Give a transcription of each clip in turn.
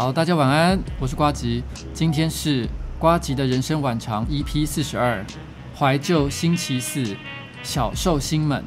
好，大家晚安，我是瓜吉，今天是瓜吉的人生晚长 EP 四十二，怀旧星期四，小寿星们。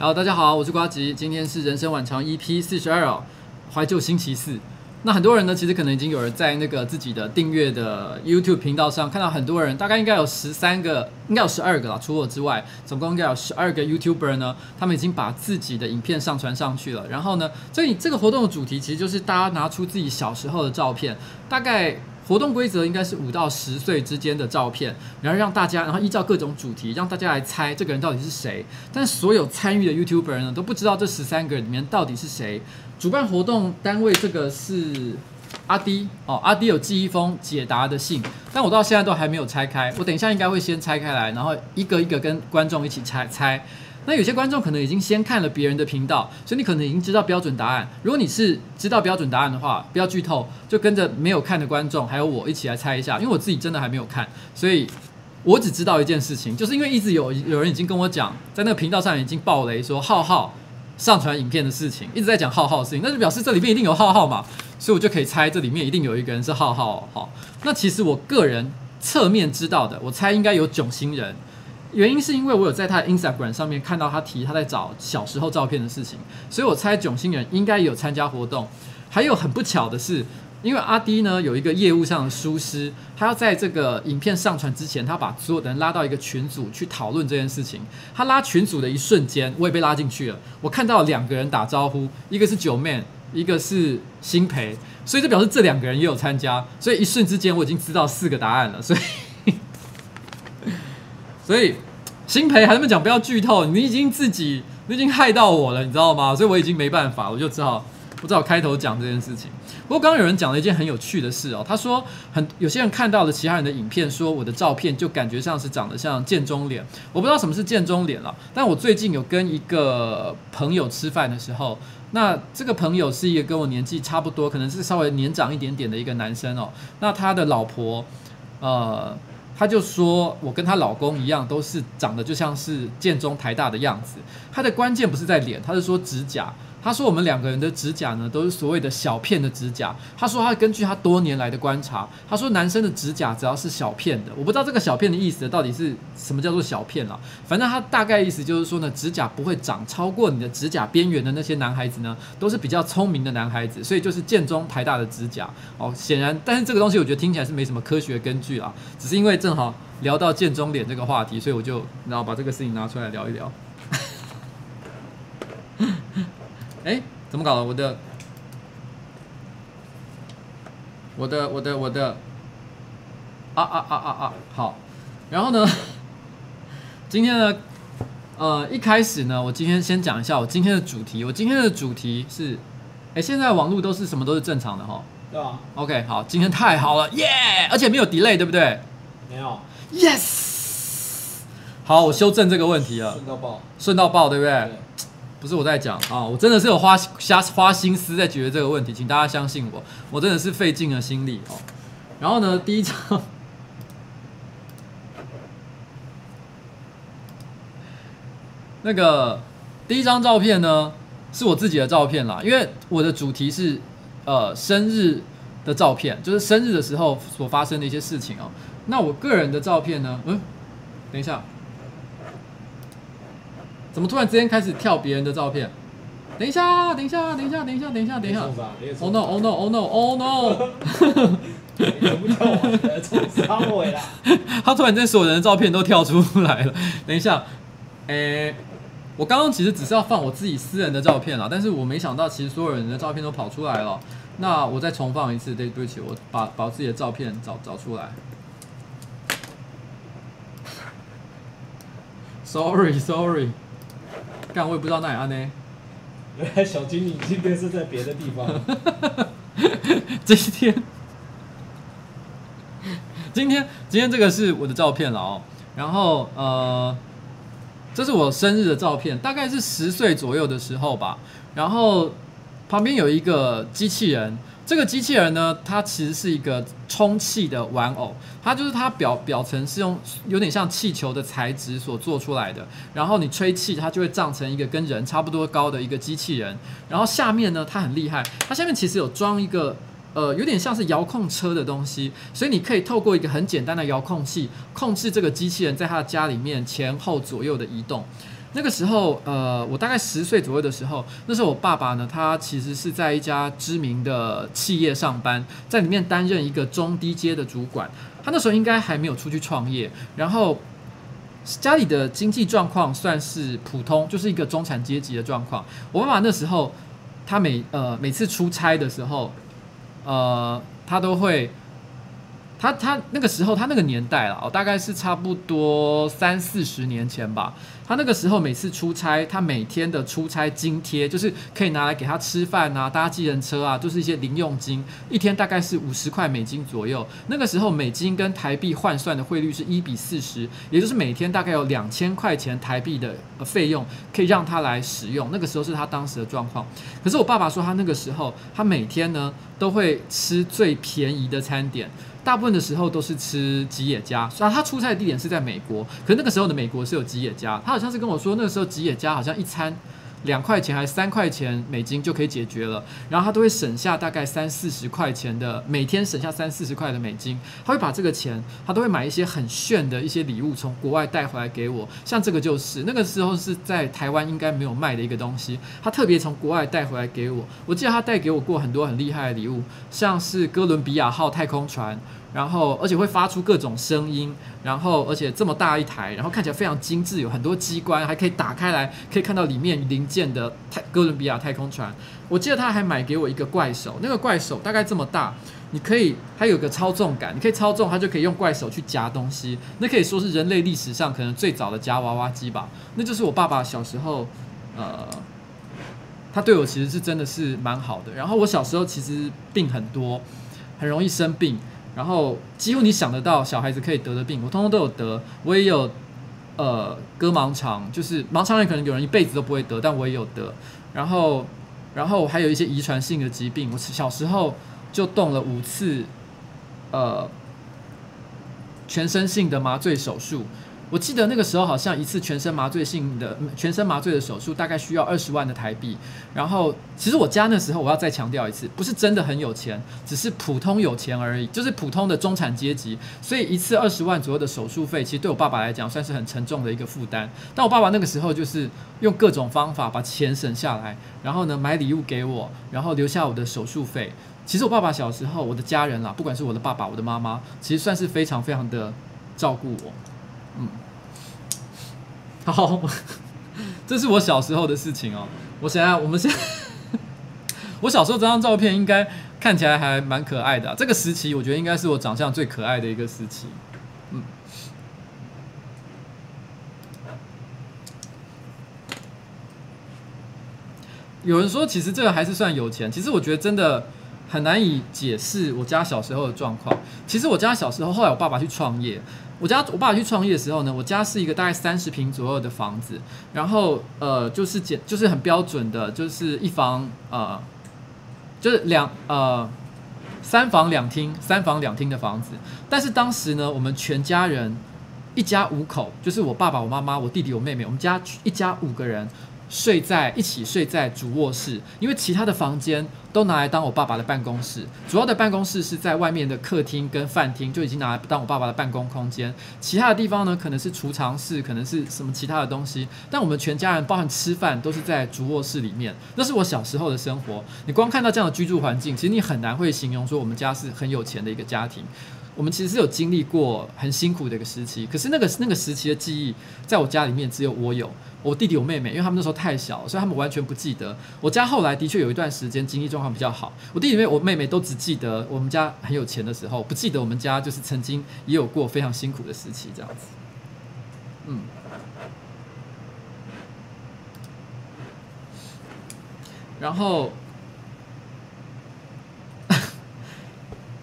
好，大家好，我是瓜吉，今天是人生晚长 EP 四十二哦，怀旧星期四。那很多人呢，其实可能已经有人在那个自己的订阅的 YouTube 频道上看到很多人，大概应该有十三个，应该有十二个啦，除我之外，总共应该有十二个 YouTuber 呢，他们已经把自己的影片上传上去了。然后呢，这这个活动的主题其实就是大家拿出自己小时候的照片，大概。活动规则应该是五到十岁之间的照片，然后让大家，然后依照各种主题让大家来猜这个人到底是谁。但所有参与的 YouTuber 呢都不知道这十三个人里面到底是谁。主办活动单位这个是阿滴哦，阿滴有寄一封解答的信，但我到现在都还没有拆开。我等一下应该会先拆开来，然后一个一个跟观众一起猜猜。那有些观众可能已经先看了别人的频道，所以你可能已经知道标准答案。如果你是知道标准答案的话，不要剧透，就跟着没有看的观众还有我一起来猜一下。因为我自己真的还没有看，所以我只知道一件事情，就是因为一直有有人已经跟我讲，在那个频道上已经爆雷说浩浩上传影片的事情，一直在讲浩浩的事情，那就表示这里面一定有浩浩嘛，所以我就可以猜这里面一定有一个人是浩浩。好，那其实我个人侧面知道的，我猜应该有囧星人。原因是因为我有在他的 Instagram 上面看到他提他在找小时候照片的事情，所以我猜囧星人应该有参加活动。还有很不巧的是，因为阿滴呢有一个业务上的疏失，他要在这个影片上传之前，他把所有的人拉到一个群组去讨论这件事情。他拉群组的一瞬间，我也被拉进去了。我看到两个人打招呼，一个是九妹，一个是新培，所以这表示这两个人也有参加。所以一瞬之间，我已经知道四个答案了。所以。所以，新培还在那讲不要剧透，你已经自己，你已经害到我了，你知道吗？所以我已经没办法，我就只好，我只好开头讲这件事情。不过刚刚有人讲了一件很有趣的事哦，他说很有些人看到了其他人的影片，说我的照片就感觉像是长得像建中脸。我不知道什么是建中脸了，但我最近有跟一个朋友吃饭的时候，那这个朋友是一个跟我年纪差不多，可能是稍微年长一点点的一个男生哦。那他的老婆，呃。她就说，我跟她老公一样，都是长得就像是建中台大的样子。他的关键不是在脸，他是说指甲。他说我们两个人的指甲呢，都是所谓的小片的指甲。他说他根据他多年来的观察，他说男生的指甲只要是小片的，我不知道这个小片的意思到底是什么叫做小片了。反正他大概意思就是说呢，指甲不会长超过你的指甲边缘的那些男孩子呢，都是比较聪明的男孩子。所以就是建中台大的指甲哦，显然，但是这个东西我觉得听起来是没什么科学根据啊，只是因为正好聊到建中脸这个话题，所以我就然后把这个事情拿出来聊一聊。哎，怎么搞的？我的，我的，我的，我的，啊啊啊啊啊！好，然后呢，今天呢，呃，一开始呢，我今天先讲一下我今天的主题。我今天的主题是，哎，现在网络都是什么都是正常的哈。对啊。OK，好，今天太好了，耶！而且没有 delay，对不对？没有。Yes。好，我修正这个问题了。顺到爆。顺到爆，对不对？对。不是我在讲啊，我真的是有花瞎花心思在解决这个问题，请大家相信我，我真的是费尽了心力哦。然后呢，第一张，那个第一张照片呢，是我自己的照片啦，因为我的主题是呃生日的照片，就是生日的时候所发生的一些事情哦。那我个人的照片呢，嗯，等一下。怎么突然之间开始跳别人的照片？等一下，等一下，等一下，等一下，等一下，等一下。Oh no! Oh no! Oh no! Oh no! 不叫我冲三尾啦！他突然间所有人的照片都跳出来了。等一下，诶、欸，我刚刚其实只是要放我自己私人的照片啦，但是我没想到其实所有人的照片都跑出来了。那我再重放一次，对，对不起，我把把我自己的照片找找出来。Sorry，Sorry，干我也不知道哪里安呢。原 来小精灵今天是在别的地方。这一天。今天今天这个是我的照片了哦，然后呃，这是我生日的照片，大概是十岁左右的时候吧。然后旁边有一个机器人，这个机器人呢，它其实是一个充气的玩偶，它就是它表表层是用有点像气球的材质所做出来的。然后你吹气，它就会胀成一个跟人差不多高的一个机器人。然后下面呢，它很厉害，它下面其实有装一个。呃，有点像是遥控车的东西，所以你可以透过一个很简单的遥控器控制这个机器人在他的家里面前后左右的移动。那个时候，呃，我大概十岁左右的时候，那时候我爸爸呢，他其实是在一家知名的企业上班，在里面担任一个中低阶的主管。他那时候应该还没有出去创业，然后家里的经济状况算是普通，就是一个中产阶级的状况。我爸爸那时候，他每呃每次出差的时候。呃，他都会，他他那个时候，他那个年代了，大概是差不多三四十年前吧。他那个时候每次出差，他每天的出差津贴就是可以拿来给他吃饭啊、搭计程车啊，就是一些零用金，一天大概是五十块美金左右。那个时候美金跟台币换算的汇率是一比四十，也就是每天大概有两千块钱台币的费用可以让他来使用。那个时候是他当时的状况。可是我爸爸说，他那个时候他每天呢。都会吃最便宜的餐点，大部分的时候都是吃吉野家。虽然他出差的地点是在美国，可是那个时候的美国是有吉野家。他好像是跟我说，那个时候吉野家好像一餐。两块钱还是三块钱美金就可以解决了，然后他都会省下大概三四十块钱的，每天省下三四十块的美金，他会把这个钱，他都会买一些很炫的一些礼物从国外带回来给我，像这个就是那个时候是在台湾应该没有卖的一个东西，他特别从国外带回来给我，我记得他带给我过很多很厉害的礼物，像是哥伦比亚号太空船。然后，而且会发出各种声音，然后，而且这么大一台，然后看起来非常精致，有很多机关，还可以打开来，可以看到里面零件的太哥伦比亚太空船。我记得他还买给我一个怪手，那个怪手大概这么大，你可以，它有个操纵杆，你可以操纵它，就可以用怪手去夹东西。那可以说是人类历史上可能最早的夹娃娃机吧。那就是我爸爸小时候，呃，他对我其实是真的是蛮好的。然后我小时候其实病很多，很容易生病。然后几乎你想得到小孩子可以得的病，我通通都有得。我也有，呃，割盲肠，就是盲肠炎可能有人一辈子都不会得，但我也有得。然后，然后还有一些遗传性的疾病，我小时候就动了五次，呃，全身性的麻醉手术。我记得那个时候好像一次全身麻醉性的全身麻醉的手术大概需要二十万的台币。然后其实我家那时候我要再强调一次，不是真的很有钱，只是普通有钱而已，就是普通的中产阶级。所以一次二十万左右的手术费，其实对我爸爸来讲算是很沉重的一个负担。但我爸爸那个时候就是用各种方法把钱省下来，然后呢买礼物给我，然后留下我的手术费。其实我爸爸小时候，我的家人啦，不管是我的爸爸、我的妈妈，其实算是非常非常的照顾我。嗯，好，这是我小时候的事情哦。我想想，我们现在，我小时候这张照片应该看起来还蛮可爱的。这个时期，我觉得应该是我长相最可爱的一个时期。嗯，有人说，其实这个还是算有钱。其实我觉得真的很难以解释我家小时候的状况。其实我家小时候，后来我爸爸去创业。我家我爸去创业的时候呢，我家是一个大概三十平左右的房子，然后呃就是简就是很标准的，就是一房呃就是两呃三房两厅三房两厅的房子。但是当时呢，我们全家人一家五口，就是我爸爸、我妈妈、我弟弟、我妹妹，我们家一家五个人，睡在一起睡在主卧室，因为其他的房间都拿来当我爸爸的办公室。主要的办公室是在外面的客厅跟饭厅，就已经拿来当我爸爸的办公空间。其他的地方呢，可能是储藏室，可能是什么其他的东西。但我们全家人，包含吃饭，都是在主卧室里面。那是我小时候的生活。你光看到这样的居住环境，其实你很难会形容说我们家是很有钱的一个家庭。我们其实是有经历过很辛苦的一个时期，可是那个那个时期的记忆，在我家里面只有我有，我弟弟我妹妹，因为他们那时候太小，所以他们完全不记得。我家后来的确有一段时间经济状况比较好，我弟弟妹我妹妹都只记得我们家很有钱的时候，不记得我们家就是曾经也有过非常辛苦的时期这样子。嗯，然后。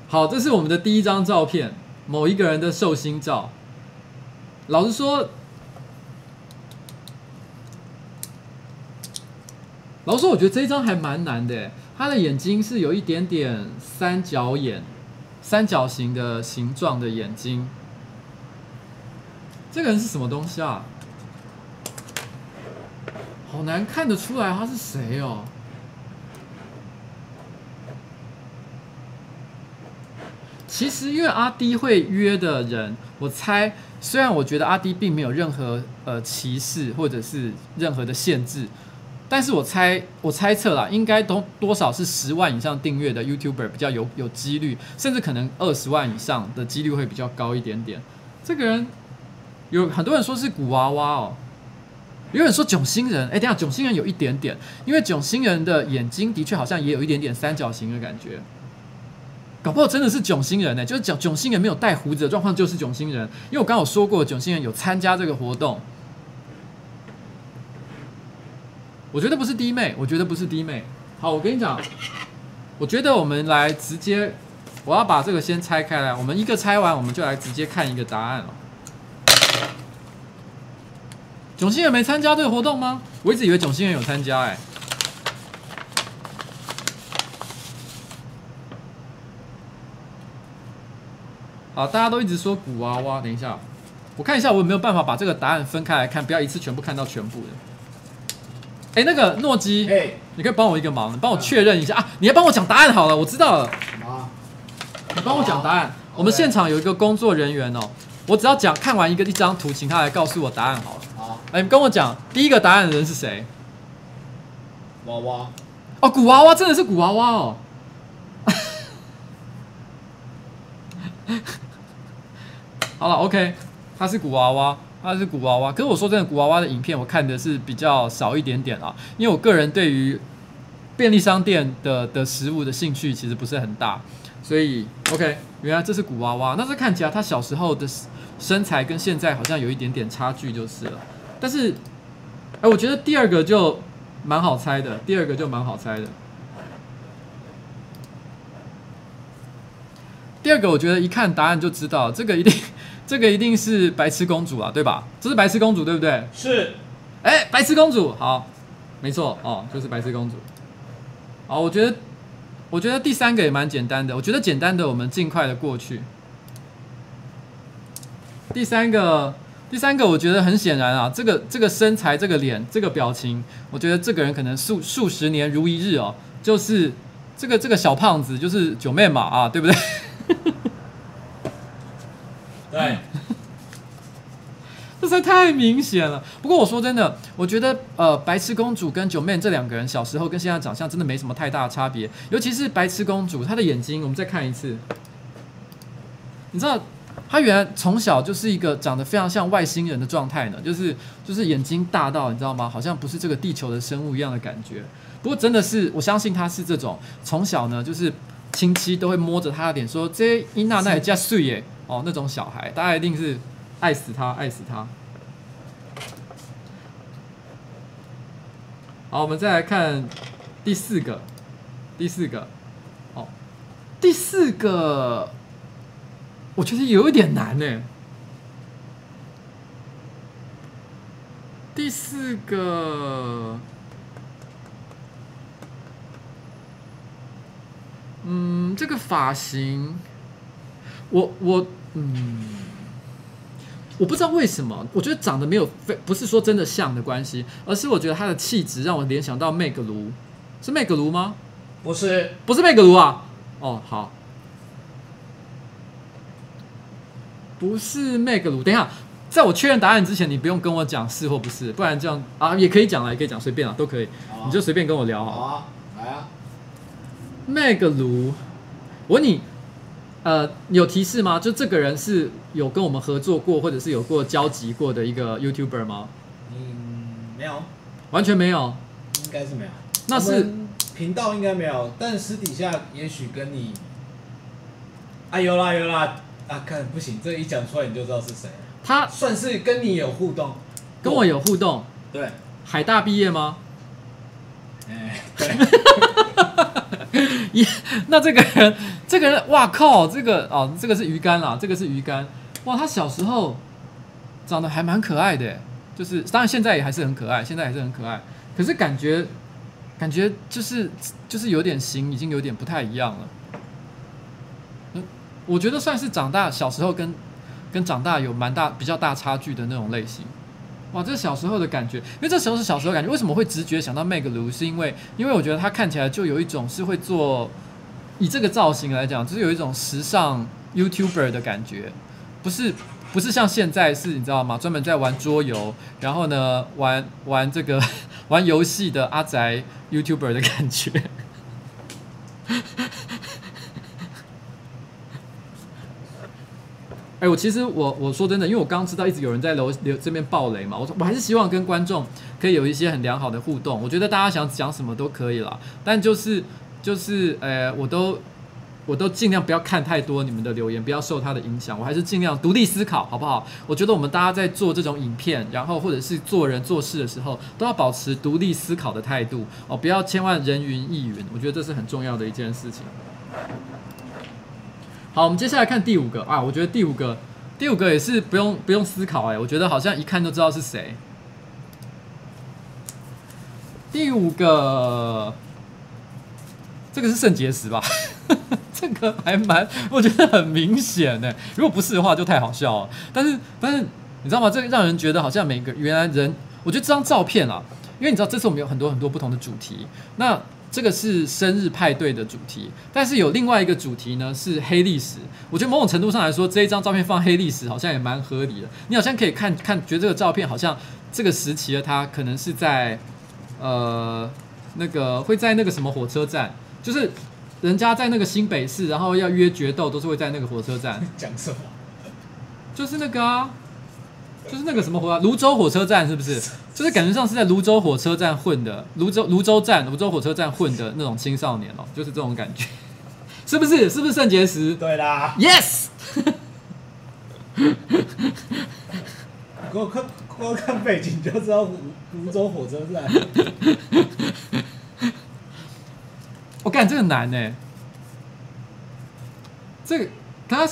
好，这是我们的第一张照片，某一个人的寿星照。老实说，老实说，我觉得这一张还蛮难的。他的眼睛是有一点点三角眼，三角形的形状的眼睛。这个人是什么东西啊？好难看得出来他是谁哦。其实，因为阿滴会约的人，我猜，虽然我觉得阿滴并没有任何呃歧视或者是任何的限制，但是我猜，我猜测啦，应该都多少是十万以上订阅的 YouTuber 比较有有几率，甚至可能二十万以上的几率会比较高一点点。这个人有很多人说是古娃娃哦，有人说囧星人，哎，等下囧星人有一点点，因为囧星人的眼睛的确好像也有一点点三角形的感觉。搞不好真的是囧星人呢，就是囧囧星人没有带胡子的状况就是囧星人，因为我刚刚有说过囧星人有参加这个活动，我觉得不是弟妹，我觉得不是弟妹。好，我跟你讲，我觉得我们来直接，我要把这个先拆开来，我们一个拆完，我们就来直接看一个答案了。囧星人没参加这个活动吗？我一直以为囧星人有参加，哎。好，大家都一直说古娃娃。等一下，我看一下我有没有办法把这个答案分开来看，不要一次全部看到全部的。哎，那个诺基，哎，你可以帮我一个忙，帮我确认一下啊！你要帮我讲答案好了，我知道了。什么你帮我讲答案。我们现场有一个工作人员哦，我只要讲看完一个一张图，请他来告诉我答案好了。好，哎，你跟我讲第一个答案的人是谁？娃娃。哦，古娃娃真的是古娃娃哦。好了，OK，他是古娃娃，他是古娃娃。可是我说真的，古娃娃的影片我看的是比较少一点点啊，因为我个人对于便利商店的的食物的兴趣其实不是很大，所以 OK，原来这是古娃娃。那是看起来他小时候的身材跟现在好像有一点点差距就是了。但是，哎，我觉得第二个就蛮好猜的，第二个就蛮好猜的。第二个，我觉得一看答案就知道，这个一定。这个一定是白痴公主啊，对吧？这是白痴公主，对不对？是。哎，白痴公主，好，没错哦，就是白痴公主。好，我觉得，我觉得第三个也蛮简单的。我觉得简单的，我们尽快的过去。第三个，第三个，我觉得很显然啊，这个这个身材、这个脸、这个表情，我觉得这个人可能数数十年如一日哦，就是这个这个小胖子，就是九妹嘛啊，对不对？对，这实在太明显了。不过我说真的，我觉得呃，白痴公主跟九妹这两个人小时候跟现在长相真的没什么太大差别。尤其是白痴公主，她的眼睛，我们再看一次，你知道，她原来从小就是一个长得非常像外星人的状态呢，就是就是眼睛大到你知道吗？好像不是这个地球的生物一样的感觉。不过真的是，我相信她是这种从小呢，就是亲戚都会摸着她的脸说：“这伊娜那也加碎耶。”哦，那种小孩，大家一定是爱死他，爱死他。好，我们再来看第四个，第四个，哦，第四个，我觉得有一点难呢。第四个，嗯，这个发型。我我嗯，我不知道为什么，我觉得长得没有非不是说真的像的关系，而是我觉得他的气质让我联想到麦格卢，是麦格卢吗？不是，不是麦格卢啊。哦，好，不是麦格卢。等一下，在我确认答案之前，你不用跟我讲是或不是，不然这样啊也可以讲了，也可以讲，随便啊，都可以，你就随便跟我聊好。好啊，来啊，麦格卢，我问你。呃，有提示吗？就这个人是有跟我们合作过，或者是有过交集过的一个 YouTuber 吗？嗯，没有，完全没有，应该是没有。那是频道应该没有，但私底下也许跟你，啊有啦有啦，啊看不行，这一讲出来你就知道是谁。他算是跟你有互动，跟我有互动。对，海大毕业吗？哎，对。耶，那这个人，这个人，哇靠，这个哦，这个是鱼竿啦，这个是鱼竿，哇，他小时候长得还蛮可爱的，就是当然现在也还是很可爱，现在还是很可爱，可是感觉感觉就是就是有点型，已经有点不太一样了。我觉得算是长大小时候跟跟长大有蛮大比较大差距的那种类型。哇，这是小时候的感觉，因为这时候是小时候感觉。为什么会直觉想到 Meg Lu？是因为，因为我觉得他看起来就有一种是会做，以这个造型来讲，就是有一种时尚 YouTuber 的感觉，不是不是像现在是你知道吗？专门在玩桌游，然后呢玩玩这个 玩游戏的阿宅 YouTuber 的感觉。哎，我其实我我说真的，因为我刚刚知道一直有人在楼楼这边爆雷嘛，我说我还是希望跟观众可以有一些很良好的互动。我觉得大家想讲什么都可以啦，但就是就是呃，我都我都尽量不要看太多你们的留言，不要受它的影响。我还是尽量独立思考，好不好？我觉得我们大家在做这种影片，然后或者是做人做事的时候，都要保持独立思考的态度哦，不要千万人云亦云。我觉得这是很重要的一件事情。好，我们接下来看第五个啊，我觉得第五个，第五个也是不用不用思考哎，我觉得好像一看就知道是谁。第五个，这个是肾结石吧？这个还蛮，我觉得很明显呢。如果不是的话，就太好笑了。但是但是你知道吗？这个让人觉得好像每个原来人，我觉得这张照片啊，因为你知道这次我们有很多很多不同的主题，那。这个是生日派对的主题，但是有另外一个主题呢，是黑历史。我觉得某种程度上来说，这一张照片放黑历史好像也蛮合理的。你好像可以看看，觉得这个照片好像这个时期的他可能是在呃那个会在那个什么火车站，就是人家在那个新北市，然后要约决斗，都是会在那个火车站。讲什么？就是那个啊。就是那个什么火啊，泸州火车站是不是？就是感觉上是在泸州火车站混的，泸州泸州站泸州火车站混的那种青少年哦，就是这种感觉，是不是？是不是肾结石？对啦，Yes。给我看，给我看背景就知道芦芦洲火车站。我感觉这个难呢，这个他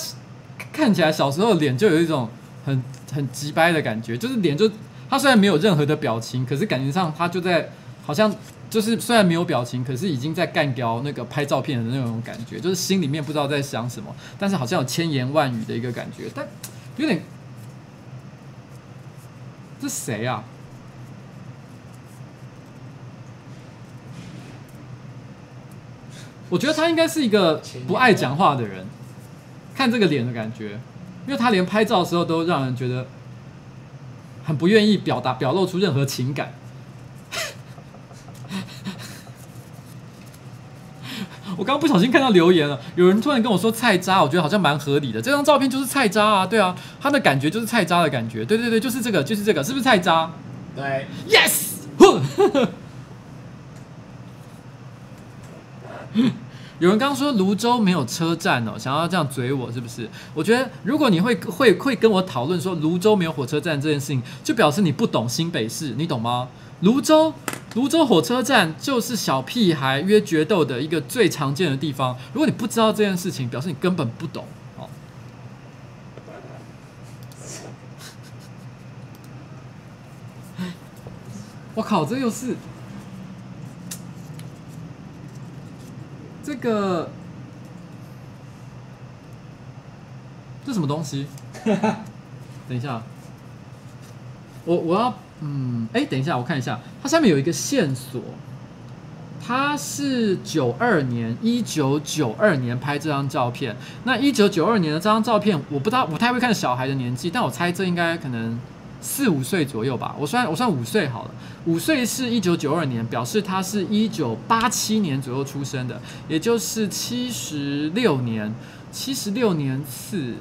看起来小时候脸就有一种很。很直白的感觉，就是脸就他虽然没有任何的表情，可是感觉上他就在好像就是虽然没有表情，可是已经在干掉那个拍照片的那种感觉，就是心里面不知道在想什么，但是好像有千言万语的一个感觉，但 有点这谁啊？我觉得他应该是一个不爱讲话的人，看这个脸的感觉。因为他连拍照的时候都让人觉得很不愿意表达、表露出任何情感。我刚刚不小心看到留言了，有人突然跟我说菜渣，我觉得好像蛮合理的。这张照片就是菜渣啊，对啊，他的感觉就是菜渣的感觉，对对对，就是这个，就是这个，是不是菜渣？对，Yes。有人刚刚说芦洲没有车站哦，想要这样嘴我是不是？我觉得如果你会会会跟我讨论说芦洲没有火车站这件事情，就表示你不懂新北市，你懂吗？芦洲芦洲火车站就是小屁孩约决斗的一个最常见的地方。如果你不知道这件事情，表示你根本不懂哦。我靠，这又是。这个这什么东西？等一下，我我要嗯，哎，等一下，我看一下，它下面有一个线索，它是九二年，一九九二年拍这张照片。那一九九二年的这张照片，我不知道，我不太会看小孩的年纪，但我猜这应该可能四五岁左右吧。我算我算五岁好了，五岁是一九九二年，表示他是一九八七年左右出生的，也就是七十六年，七十六年四，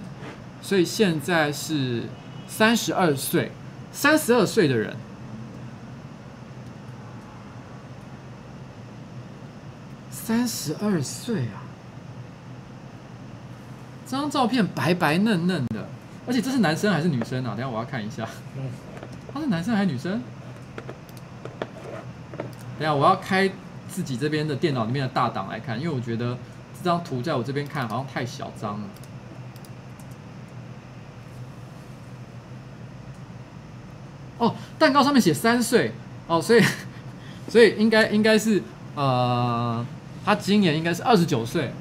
所以现在是三十二岁，三十二岁的人。三十二岁啊！这张照片白白嫩嫩的，而且这是男生还是女生啊？等下我要看一下，他是男生还是女生？等下我要开自己这边的电脑里面的大档来看，因为我觉得这张图在我这边看好像太小张了。哦，蛋糕上面写三岁哦，所以所以应该应该是呃。他今年应该是二十九岁，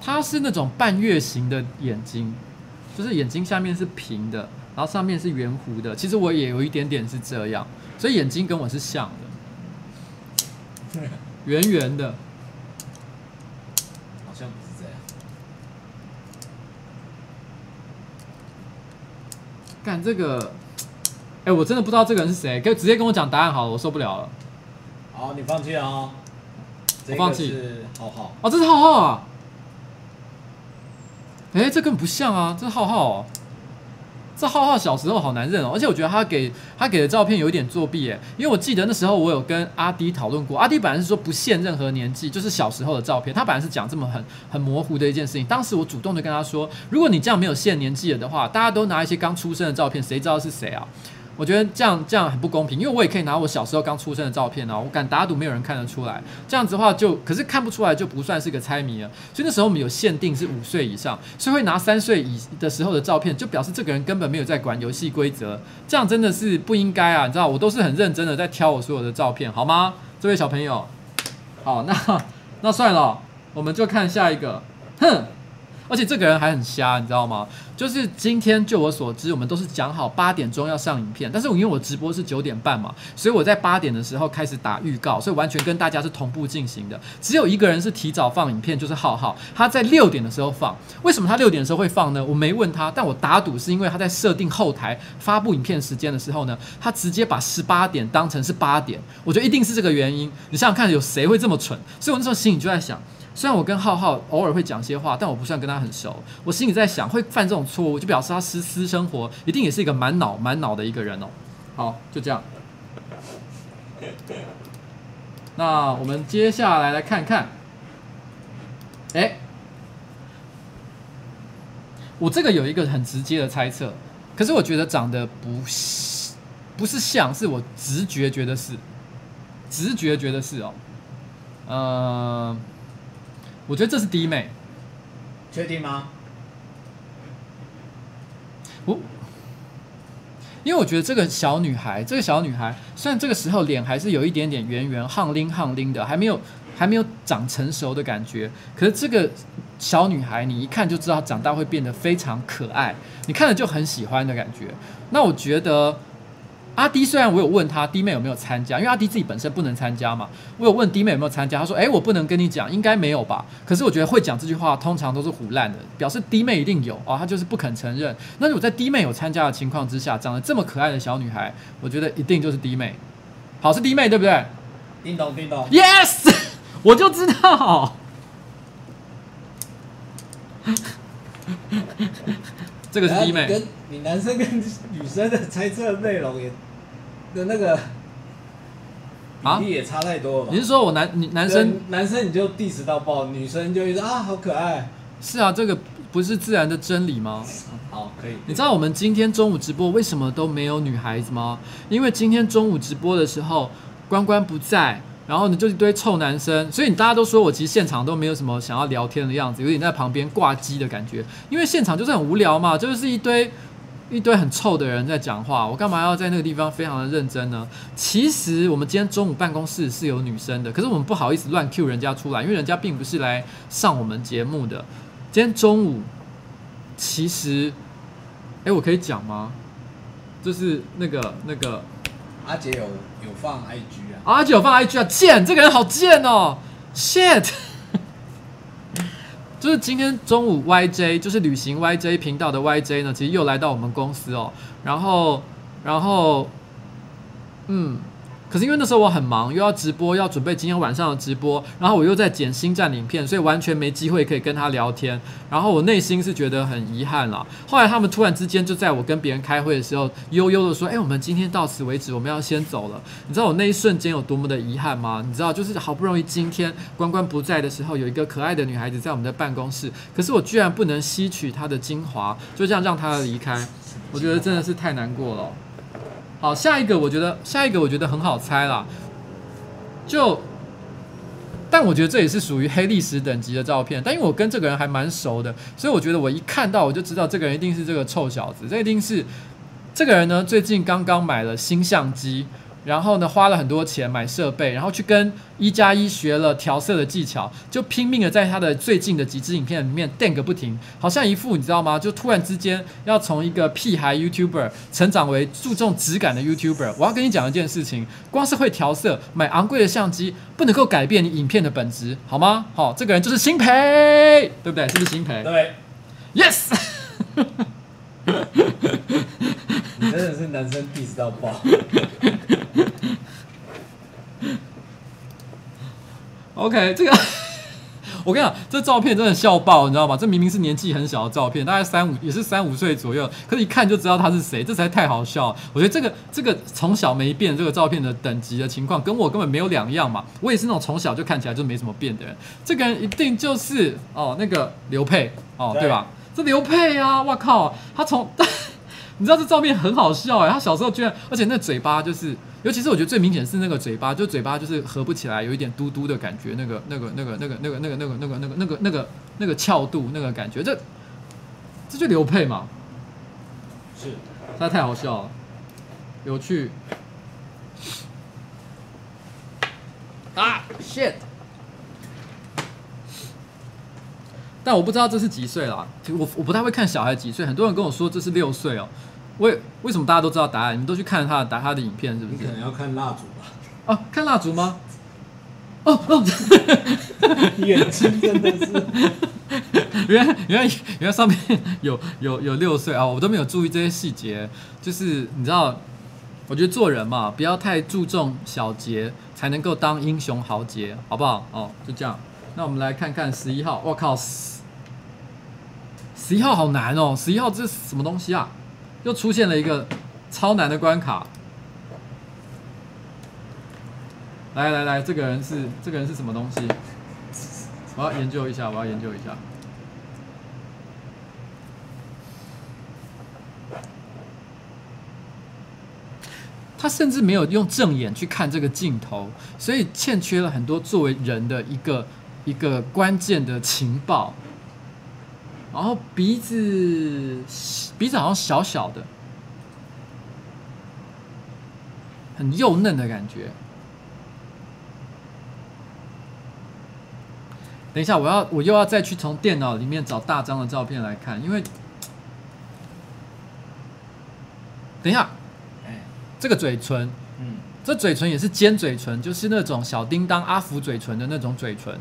他是那种半月形的眼睛，就是眼睛下面是平的，然后上面是圆弧的。其实我也有一点点是这样，所以眼睛跟我是像的，圆圆的。好像不是这样。干这个，哎、欸，我真的不知道这个人是谁，可以直接跟我讲答案好了，我受不了了。好，你放弃啊哦。我放弃。浩浩。哦，这是浩浩啊。哎、这根本不像啊，这浩浩哦。这浩浩小时候好难认哦，而且我觉得他给他给的照片有一点作弊哎，因为我记得那时候我有跟阿迪讨论过，阿迪本来是说不限任何年纪，就是小时候的照片，他本来是讲这么很很模糊的一件事情。当时我主动的跟他说，如果你这样没有限年纪了的话，大家都拿一些刚出生的照片，谁知道是谁啊？我觉得这样这样很不公平，因为我也可以拿我小时候刚出生的照片啊，我敢打赌没有人看得出来。这样子的话就，可是看不出来就不算是个猜谜了。所以那时候我们有限定是五岁以上，所以会拿三岁以的时候的照片，就表示这个人根本没有在管游戏规则。这样真的是不应该啊！你知道，我都是很认真的在挑我所有的照片，好吗？这位小朋友，好，那那算了，我们就看下一个，哼。而且这个人还很瞎，你知道吗？就是今天，就我所知，我们都是讲好八点钟要上影片，但是我因为我直播是九点半嘛，所以我在八点的时候开始打预告，所以完全跟大家是同步进行的。只有一个人是提早放影片，就是浩浩，他在六点的时候放。为什么他六点的时候会放呢？我没问他，但我打赌是因为他在设定后台发布影片时间的时候呢，他直接把十八点当成是八点，我觉得一定是这个原因。你想想看，有谁会这么蠢？所以我那时候心里就在想。虽然我跟浩浩偶尔会讲些话，但我不算跟他很熟。我心里在想，会犯这种错误，就表示他私私生活一定也是一个满脑满脑的一个人哦。好，就这样。那我们接下来来看看，哎，我这个有一个很直接的猜测，可是我觉得长得不是不是像，是我直觉觉得是，直觉觉得是哦，嗯、呃。我觉得这是低妹，确定吗？我，因为我觉得这个小女孩，这个小女孩虽然这个时候脸还是有一点点圆圆、夯拎夯拎的，还没有还没有长成熟的感觉，可是这个小女孩你一看就知道长大会变得非常可爱，你看了就很喜欢的感觉。那我觉得。阿迪虽然我有问他弟妹有没有参加，因为阿迪自己本身不能参加嘛，我有问弟妹有没有参加，他说：“哎，我不能跟你讲，应该没有吧。”可是我觉得会讲这句话，通常都是唬烂的，表示弟妹一定有哦，他就是不肯承认。那如果在弟妹有参加的情况之下，长得这么可爱的小女孩，我觉得一定就是弟妹。好，是弟妹对不对？叮咚叮咚，Yes，我就知道。这个是弟妹。跟你男生跟女生的猜测内容也。的那个比例也差太多了吧？你是说我男女男生男生你就 diss 到爆，女生就一直啊好可爱。是啊，这个不是自然的真理吗？好，可以。你知道我们今天中午直播为什么都没有女孩子吗？因为今天中午直播的时候，关关不在，然后呢就一堆臭男生，所以你大家都说我其实现场都没有什么想要聊天的样子，有点在旁边挂机的感觉。因为现场就是很无聊嘛，就是一堆。一堆很臭的人在讲话，我干嘛要在那个地方非常的认真呢？其实我们今天中午办公室是有女生的，可是我们不好意思乱 Q 人家出来，因为人家并不是来上我们节目的。今天中午，其实，哎，我可以讲吗？就是那个那个阿杰有有放 IG 啊，阿杰有放 IG 啊，贱，这个人好贱哦，shit。就是今天中午，YJ 就是旅行 YJ 频道的 YJ 呢，其实又来到我们公司哦，然后，然后，嗯。可是因为那时候我很忙，又要直播，要准备今天晚上的直播，然后我又在剪星战影片，所以完全没机会可以跟他聊天。然后我内心是觉得很遗憾了。后来他们突然之间就在我跟别人开会的时候，悠悠的说：“哎，我们今天到此为止，我们要先走了。”你知道我那一瞬间有多么的遗憾吗？你知道，就是好不容易今天关关不在的时候，有一个可爱的女孩子在我们的办公室，可是我居然不能吸取她的精华，就这样让她离开，我觉得真的是太难过了。好，下一个我觉得下一个我觉得很好猜啦，就，但我觉得这也是属于黑历史等级的照片，但因为我跟这个人还蛮熟的，所以我觉得我一看到我就知道这个人一定是这个臭小子，这一定是这个人呢，最近刚刚买了新相机。然后呢，花了很多钱买设备，然后去跟一加一学了调色的技巧，就拼命的在他的最近的几支影片里面电个不停，好像一副你知道吗？就突然之间要从一个屁孩 YouTuber 成长为注重质感的 YouTuber。我要跟你讲一件事情，光是会调色，买昂贵的相机不能够改变你影片的本质，好吗？好，这个人就是新培，对不对？是不是新培？对，Yes。你真的是男生 diss 到爆。OK，这个我跟你讲，这照片真的笑爆，你知道吗？这明明是年纪很小的照片，大概三五也是三五岁左右，可是一看就知道他是谁，这实在太好笑了。我觉得这个这个从小没变这个照片的等级的情况，跟我根本没有两样嘛。我也是那种从小就看起来就没什么变的人，这个人一定就是哦那个刘佩哦对，对吧？这刘佩啊，我靠，他从你知道这照片很好笑哎，他小时候居然，而且那嘴巴就是。尤其是我觉得最明显是那个嘴巴，就嘴巴就是合不起来，有一点嘟嘟的感觉，那个、那个、那个、那个、那个、那个、那个、那个、那个、那个、那个、那个翘度那个感觉，这这就刘佩嘛，是，他太好笑了，有趣啊，shit！但我不知道这是几岁啦，我我不太会看小孩几岁，很多人跟我说这是六岁哦。为为什么大家都知道答案？你们都去看他的答他的影片，是不是？你可能要看蜡烛吧？哦，看蜡烛吗？哦哦，眼睛真的是，原来原来原来上面有有有六岁啊！我都没有注意这些细节。就是你知道，我觉得做人嘛，不要太注重小节，才能够当英雄豪杰，好不好？哦，就这样。那我们来看看十一号。我靠，十一号好难哦！十一号这是什么东西啊？又出现了一个超难的关卡。来来来，这个人是这个人是什么东西？我要研究一下，我要研究一下。他甚至没有用正眼去看这个镜头，所以欠缺了很多作为人的一个一个关键的情报。然后鼻子，鼻子好像小小的，很幼嫩的感觉。等一下，我要我又要再去从电脑里面找大张的照片来看，因为，等一下，这个嘴唇，嗯，这嘴唇也是尖嘴唇，就是那种小叮当阿福嘴唇的那种嘴唇。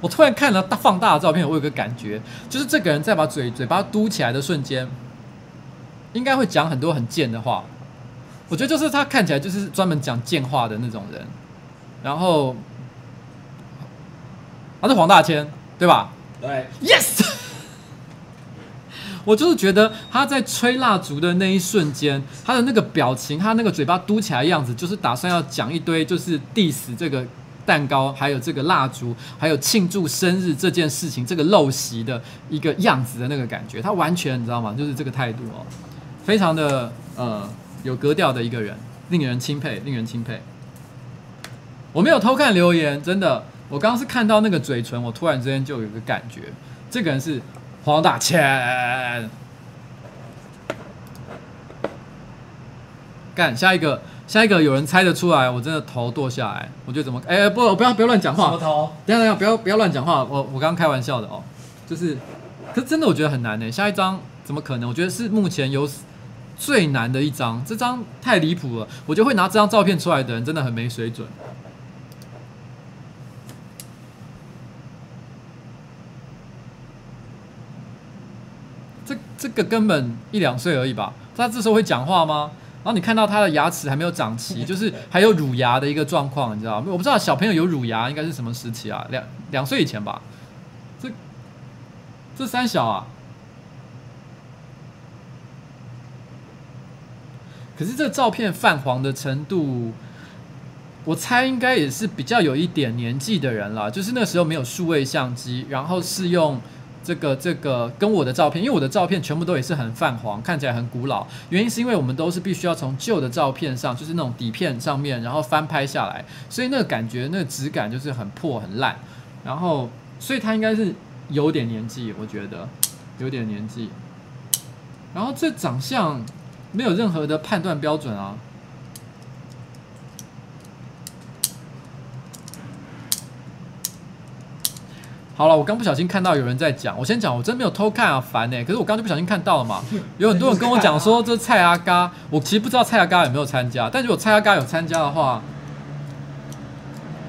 我突然看了大放大的照片，我有个感觉，就是这个人在把嘴嘴巴嘟起来的瞬间，应该会讲很多很贱的话。我觉得就是他看起来就是专门讲贱话的那种人。然后，他是黄大千，对吧？对。Yes。我就是觉得他在吹蜡烛的那一瞬间，他的那个表情，他那个嘴巴嘟起来的样子，就是打算要讲一堆就是 diss 这个。蛋糕，还有这个蜡烛，还有庆祝生日这件事情，这个陋习的一个样子的那个感觉，他完全你知道吗？就是这个态度哦，非常的呃有格调的一个人，令人钦佩，令人钦佩。我没有偷看留言，真的，我刚刚是看到那个嘴唇，我突然之间就有一个感觉，这个人是黄大千。干下一个，下一个有人猜得出来，我真的头剁下来。我觉得怎么？哎、欸，不，不要不要乱讲话。什么头？等下等下，不要不要乱讲话。我我刚刚开玩笑的哦，就是，可是真的我觉得很难呢。下一张怎么可能？我觉得是目前有最难的一张，这张太离谱了。我觉得会拿这张照片出来的人真的很没水准。这这个根本一两岁而已吧？他这时候会讲话吗？然后你看到他的牙齿还没有长齐，就是还有乳牙的一个状况，你知道吗？我不知道小朋友有乳牙应该是什么时期啊？两两岁以前吧？这这三小啊？可是这照片泛黄的程度，我猜应该也是比较有一点年纪的人了，就是那时候没有数位相机，然后是用。这个这个跟我的照片，因为我的照片全部都也是很泛黄，看起来很古老。原因是因为我们都是必须要从旧的照片上，就是那种底片上面，然后翻拍下来，所以那个感觉，那个质感就是很破很烂。然后，所以他应该是有点年纪，我觉得有点年纪。然后这长相没有任何的判断标准啊。好了，我刚不小心看到有人在讲，我先讲，我真没有偷看啊，烦呢、可是我刚就不小心看到了嘛，有很多人跟我讲说这蔡阿嘎，我其实不知道蔡阿嘎有没有参加，但如果蔡阿嘎有参加的话，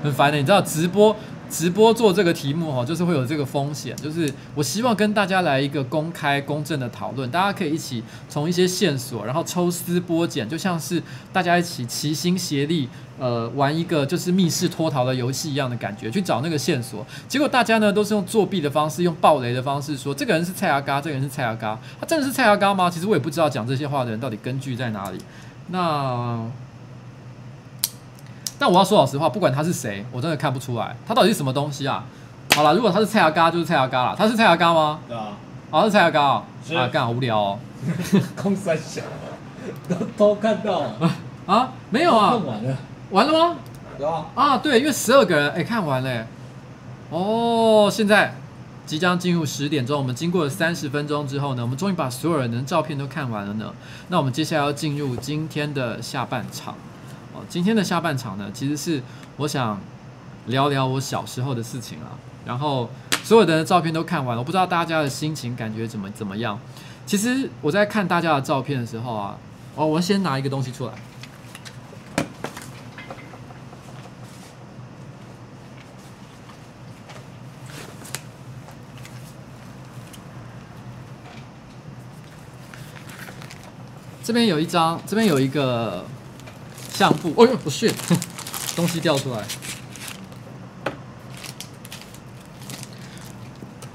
很烦的、你知道直播。直播做这个题目哈，就是会有这个风险，就是我希望跟大家来一个公开公正的讨论，大家可以一起从一些线索，然后抽丝剥茧，就像是大家一起齐心协力，呃，玩一个就是密室脱逃的游戏一样的感觉，去找那个线索。结果大家呢都是用作弊的方式，用爆雷的方式说这个人是蔡阿嘎，这个人是蔡阿嘎，他真的是蔡阿嘎吗？其实我也不知道讲这些话的人到底根据在哪里。那。但我要说老实话，不管他是谁，我真的看不出来他到底是什么东西啊。好了，如果他是蔡阿嘎，就是蔡阿嘎了。他是蔡阿嘎吗？对啊。好，是蔡阿嘎啊。啊，干好无聊哦。空三小，都都看到了。啊？没有啊。看完了。完了吗？对啊。啊，对，因为十二个人，哎、欸，看完了。哦，现在即将进入十点钟，我们经过了三十分钟之后呢，我们终于把所有人的照片都看完了呢。那我们接下来要进入今天的下半场。哦今天的下半场呢，其实是我想聊聊我小时候的事情啊。然后所有的照片都看完了，我不知道大家的心情感觉怎么怎么样。其实我在看大家的照片的时候啊，哦，我先拿一个东西出来。这边有一张，这边有一个。相簿，哎呦，不是，东西掉出来。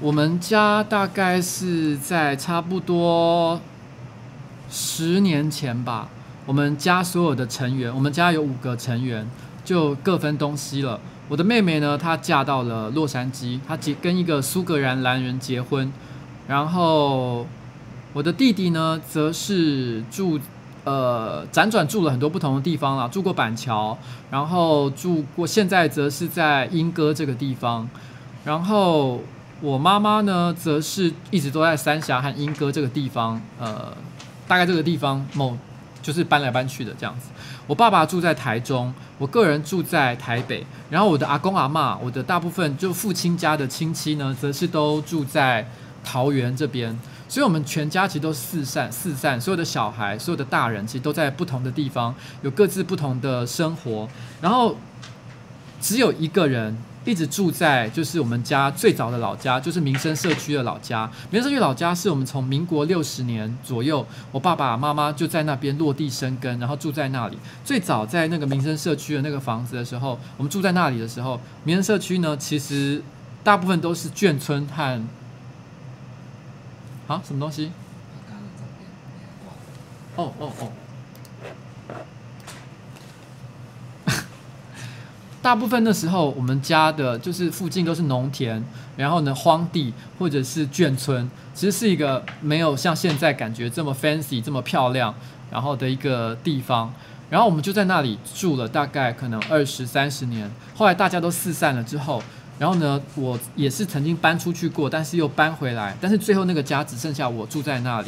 我们家大概是在差不多十年前吧。我们家所有的成员，我们家有五个成员，就各分东西了。我的妹妹呢，她嫁到了洛杉矶，她结跟一个苏格兰男人结婚。然后我的弟弟呢，则是住。呃，辗转住了很多不同的地方了，住过板桥，然后住过，现在则是在莺歌这个地方。然后我妈妈呢，则是一直都在三峡和莺歌这个地方，呃，大概这个地方某就是搬来搬去的这样子。我爸爸住在台中，我个人住在台北。然后我的阿公阿嬷，我的大部分就父亲家的亲戚呢，则是都住在桃园这边。所以，我们全家其实都四散四散，所有的小孩、所有的大人，其实都在不同的地方，有各自不同的生活。然后，只有一个人一直住在，就是我们家最早的老家，就是民生社区的老家。民生社区老家是我们从民国六十年左右，我爸爸妈妈就在那边落地生根，然后住在那里。最早在那个民生社区的那个房子的时候，我们住在那里的时候，民生社区呢，其实大部分都是眷村和。啊，什么东西？哦哦哦！大部分的时候，我们家的就是附近都是农田，然后呢，荒地或者是眷村，其实是一个没有像现在感觉这么 fancy、这么漂亮，然后的一个地方。然后我们就在那里住了大概可能二十三十年。后来大家都四散了之后，然后呢，我也是曾经搬出去过，但是又搬回来，但是最后那个家只剩下我住在那里。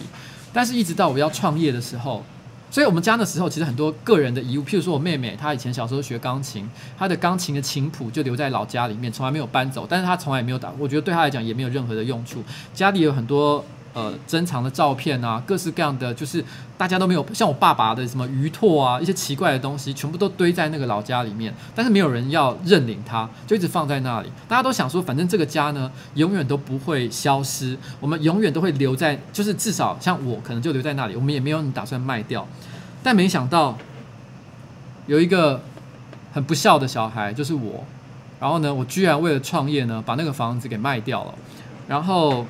但是，一直到我要创业的时候，所以我们家的时候，其实很多个人的遗物，譬如说我妹妹，她以前小时候学钢琴，她的钢琴的琴谱就留在老家里面，从来没有搬走，但是她从来没有打，我觉得对她来讲也没有任何的用处。家里有很多。呃，珍藏的照片啊，各式各样的，就是大家都没有像我爸爸的什么鱼拓啊，一些奇怪的东西，全部都堆在那个老家里面，但是没有人要认领它，就一直放在那里。大家都想说，反正这个家呢，永远都不会消失，我们永远都会留在，就是至少像我可能就留在那里，我们也没有打算卖掉。但没想到有一个很不孝的小孩，就是我，然后呢，我居然为了创业呢，把那个房子给卖掉了，然后。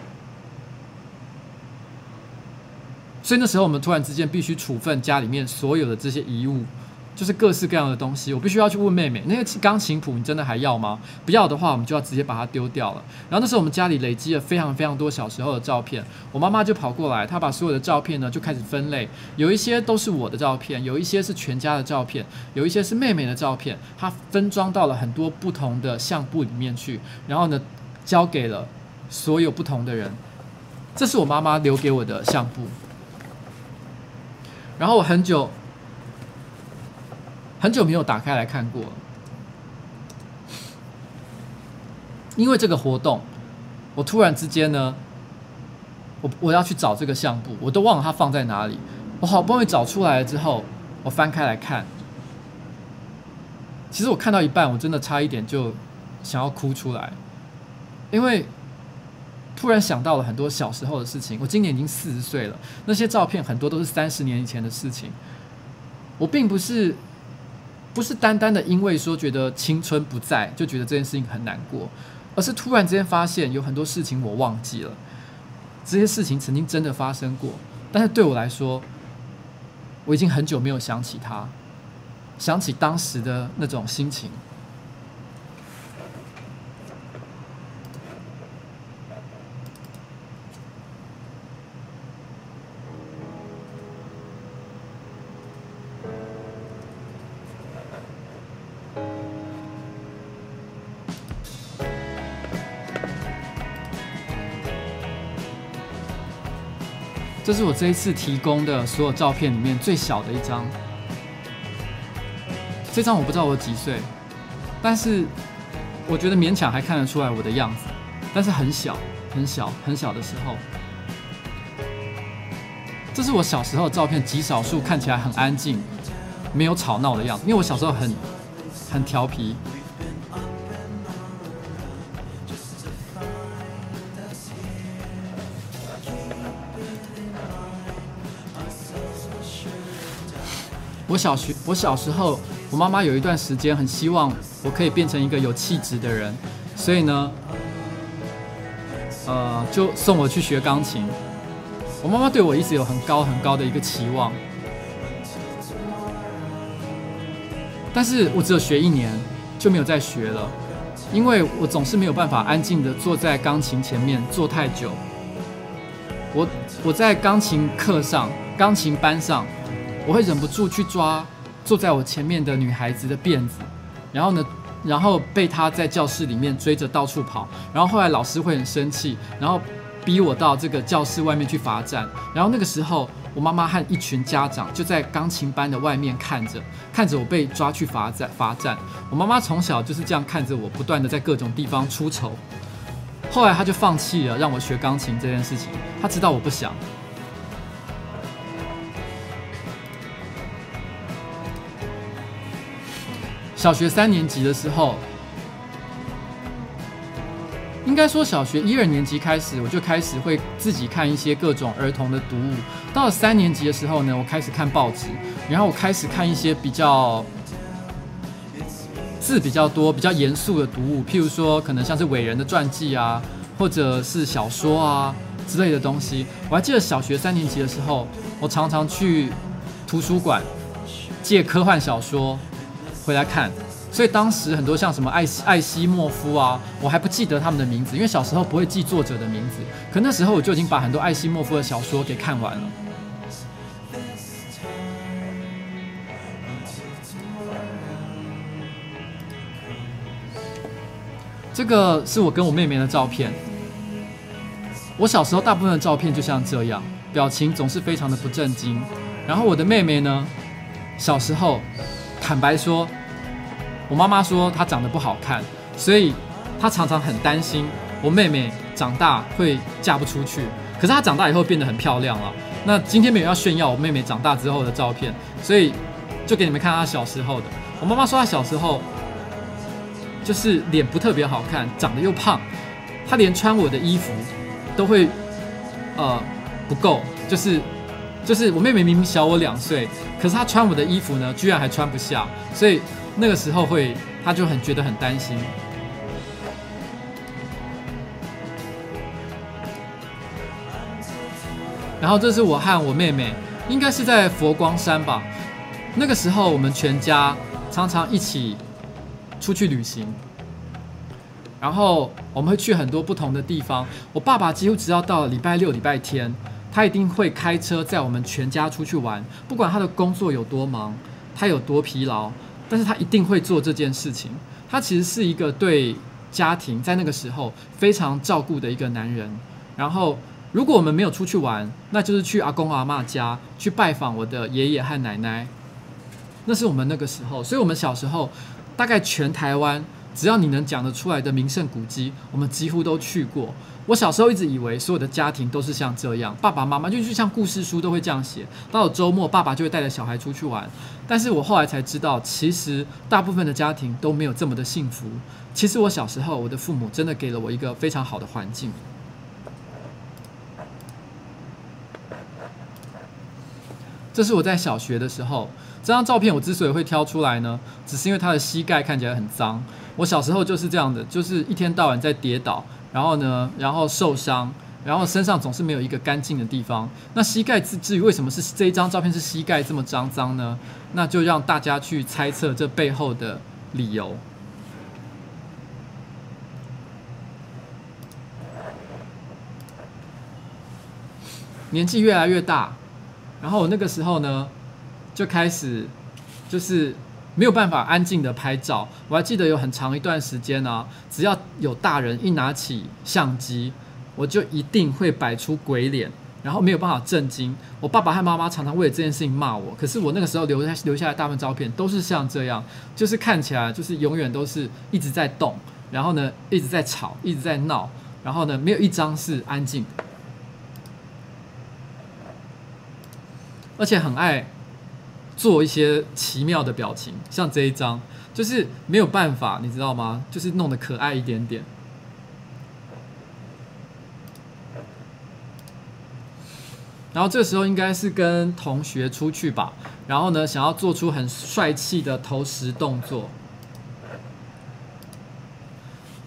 所以那时候我们突然之间必须处分家里面所有的这些遗物，就是各式各样的东西。我必须要去问妹妹，那个钢琴谱你真的还要吗？不要的话，我们就要直接把它丢掉了。然后那时候我们家里累积了非常非常多小时候的照片，我妈妈就跑过来，她把所有的照片呢就开始分类，有一些都是我的照片，有一些是全家的照片，有一些是妹妹的照片，她分装到了很多不同的相簿里面去，然后呢交给了所有不同的人。这是我妈妈留给我的相簿。然后我很久很久没有打开来看过，因为这个活动，我突然之间呢，我我要去找这个相簿，我都忘了它放在哪里。我好不容易找出来了之后，我翻开来看，其实我看到一半，我真的差一点就想要哭出来，因为。突然想到了很多小时候的事情。我今年已经四十岁了，那些照片很多都是三十年以前的事情。我并不是不是单单的因为说觉得青春不在就觉得这件事情很难过，而是突然之间发现有很多事情我忘记了，这些事情曾经真的发生过，但是对我来说，我已经很久没有想起它，想起当时的那种心情。是我这一次提供的所有照片里面最小的一张。这张我不知道我几岁，但是我觉得勉强还看得出来我的样子，但是很小很小很小的时候。这是我小时候的照片，极少数看起来很安静、没有吵闹的样子，因为我小时候很很调皮。小学，我小时候，我妈妈有一段时间很希望我可以变成一个有气质的人，所以呢，呃，就送我去学钢琴。我妈妈对我一直有很高很高的一个期望，但是我只有学一年就没有再学了，因为我总是没有办法安静的坐在钢琴前面坐太久。我我在钢琴课上，钢琴班上。我会忍不住去抓坐在我前面的女孩子的辫子，然后呢，然后被她在教室里面追着到处跑，然后后来老师会很生气，然后逼我到这个教室外面去罚站，然后那个时候我妈妈和一群家长就在钢琴班的外面看着，看着我被抓去罚站罚站。我妈妈从小就是这样看着我，不断的在各种地方出丑。后来她就放弃了让我学钢琴这件事情，她知道我不想。小学三年级的时候，应该说小学一二年级开始，我就开始会自己看一些各种儿童的读物。到了三年级的时候呢，我开始看报纸，然后我开始看一些比较字比较多、比较严肃的读物，譬如说可能像是伟人的传记啊，或者是小说啊之类的东西。我还记得小学三年级的时候，我常常去图书馆借科幻小说。回来看，所以当时很多像什么艾西艾西莫夫啊，我还不记得他们的名字，因为小时候不会记作者的名字。可那时候我就已经把很多艾西莫夫的小说给看完了。这个是我跟我妹妹的照片。我小时候大部分的照片就像这样，表情总是非常的不正经。然后我的妹妹呢，小时候，坦白说，我妈妈说她长得不好看，所以她常常很担心我妹妹长大会嫁不出去。可是她长大以后变得很漂亮了。那今天没有要炫耀我妹妹长大之后的照片，所以就给你们看她小时候的。我妈妈说她小时候就是脸不特别好看，长得又胖，她连穿我的衣服都会呃不够，就是就是我妹妹明明小我两岁，可是她穿我的衣服呢，居然还穿不下，所以那个时候会他就很觉得很担心。然后这是我和我妹妹，应该是在佛光山吧。那个时候我们全家常常一起出去旅行，然后我们会去很多不同的地方。我爸爸几乎只要到礼拜六、礼拜天，他一定会开车载我们全家出去玩。不管他的工作有多忙，他有多疲劳，但是他一定会做这件事情。他其实是一个对家庭在那个时候非常照顾的一个男人。然后。如果我们没有出去玩，那就是去阿公阿嬷家去拜访我的爷爷和奶奶。那是我们那个时候，所以我们小时候大概全台湾只要你能讲得出来的名胜古迹，我们几乎都去过。我小时候一直以为所有的家庭都是像这样，爸爸妈妈就就像故事书都会这样写。到了周末，爸爸就会带着小孩出去玩。但是我后来才知道，其实大部分的家庭都没有这么的幸福。其实我小时候，我的父母真的给了我一个非常好的环境。这是我在小学的时候，这张照片我之所以会挑出来呢，只是因为他的膝盖看起来很脏。我小时候就是这样的，就是一天到晚在跌倒，然后呢，然后受伤，然后身上总是没有一个干净的地方。那膝盖至至于为什么是这一张照片是膝盖这么脏脏呢？那就让大家去猜测这背后的理由。年纪越来越大。然后我那个时候呢，就开始就是没有办法安静的拍照。我还记得有很长一段时间呢，只要有大人一拿起相机，我就一定会摆出鬼脸，然后没有办法震惊。我爸爸和妈妈常常为了这件事情骂我，可是我那个时候留下留下来大部分照片都是像这样，就是看起来就是永远都是一直在动，然后呢一直在吵，一直在闹，然后呢没有一张是安静的。而且很爱做一些奇妙的表情，像这一张，就是没有办法，你知道吗？就是弄得可爱一点点。然后这时候应该是跟同学出去吧，然后呢，想要做出很帅气的投石动作。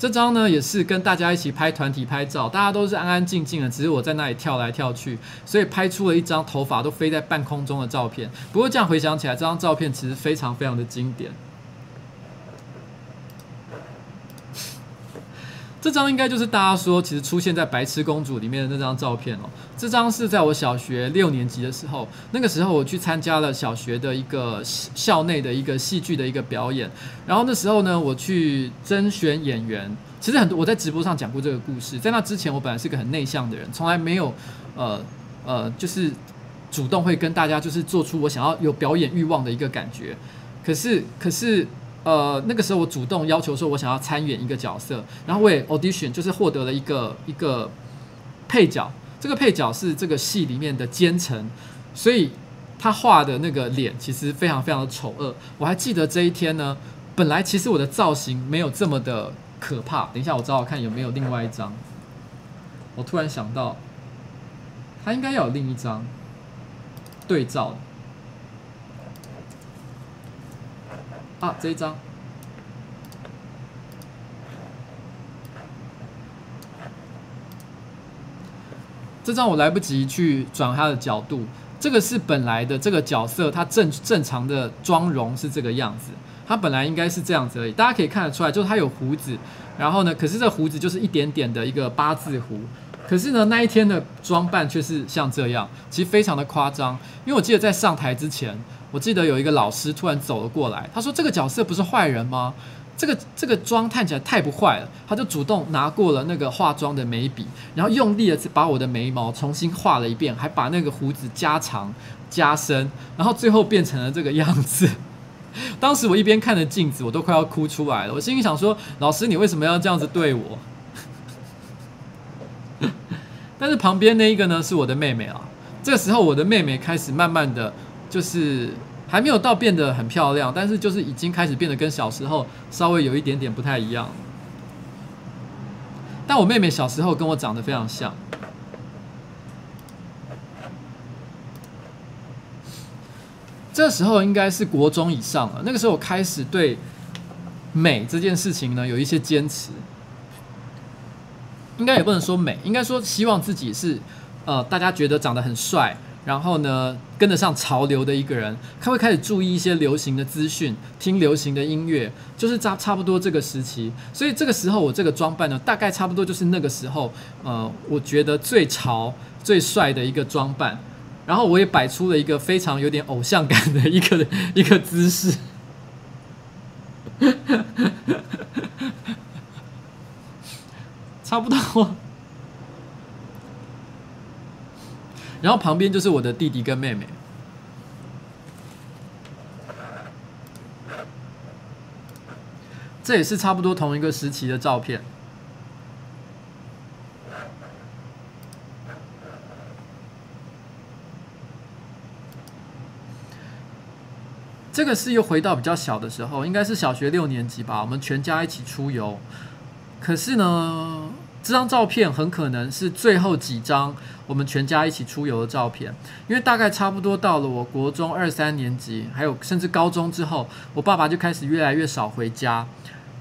这张呢也是跟大家一起拍团体拍照，大家都是安安静静的，只是我在那里跳来跳去，所以拍出了一张头发都飞在半空中的照片。不过这样回想起来，这张照片其实非常非常的经典。这张应该就是大家说其实出现在《白痴公主》里面的那张照片哦。这张是在我小学六年级的时候，那个时候我去参加了小学的一个校内的一个戏剧的一个表演。然后那时候呢，我去甄选演员。其实很多我在直播上讲过这个故事。在那之前，我本来是个很内向的人，从来没有呃呃，就是主动会跟大家就是做出我想要有表演欲望的一个感觉。可是可是。呃，那个时候我主动要求说，我想要参演一个角色，然后我也 audition，就是获得了一个一个配角。这个配角是这个戏里面的奸臣，所以他画的那个脸其实非常非常的丑恶。我还记得这一天呢，本来其实我的造型没有这么的可怕。等一下我找找看有没有另外一张。我突然想到，他应该要有另一张对照。啊，这一张，这张我来不及去转它的角度。这个是本来的这个角色，它正正常的妆容是这个样子，它本来应该是这样子而已。大家可以看得出来，就是它有胡子，然后呢，可是这胡子就是一点点的一个八字胡。可是呢，那一天的装扮却是像这样，其实非常的夸张。因为我记得在上台之前。我记得有一个老师突然走了过来，他说：“这个角色不是坏人吗？这个这个妆看起来太不坏了，他就主动拿过了那个化妆的眉笔，然后用力的把我的眉毛重新画了一遍，还把那个胡子加长加深，然后最后变成了这个样子。当时我一边看着镜子，我都快要哭出来了。我心里想说：“老师，你为什么要这样子对我？” 但是旁边那一个呢，是我的妹妹啊。这个时候，我的妹妹开始慢慢的就是还没有到变得很漂亮，但是就是已经开始变得跟小时候稍微有一点点不太一样。但我妹妹小时候跟我长得非常像。这时候应该是国中以上了。那个时候我开始对美这件事情呢有一些坚持，应该也不能说美，应该说希望自己是呃大家觉得长得很帅，然后呢跟得上潮流的一个人。他会开始注意一些流行的资讯，听流行的音乐，就是差差不多这个时期。所以这个时候我这个装扮呢，大概差不多就是那个时候呃我觉得最潮最帅的一个装扮。然后我也摆出了一个非常有点偶像感的一个一个姿势，差不多。然后旁边就是我的弟弟跟妹妹，这也是差不多同一个时期的照片。这个是又回到比较小的时候，应该是小学六年级吧。我们全家一起出游，可是呢，这张照片很可能是最后几张我们全家一起出游的照片，因为大概差不多到了我国中二三年级，还有甚至高中之后，我爸爸就开始越来越少回家。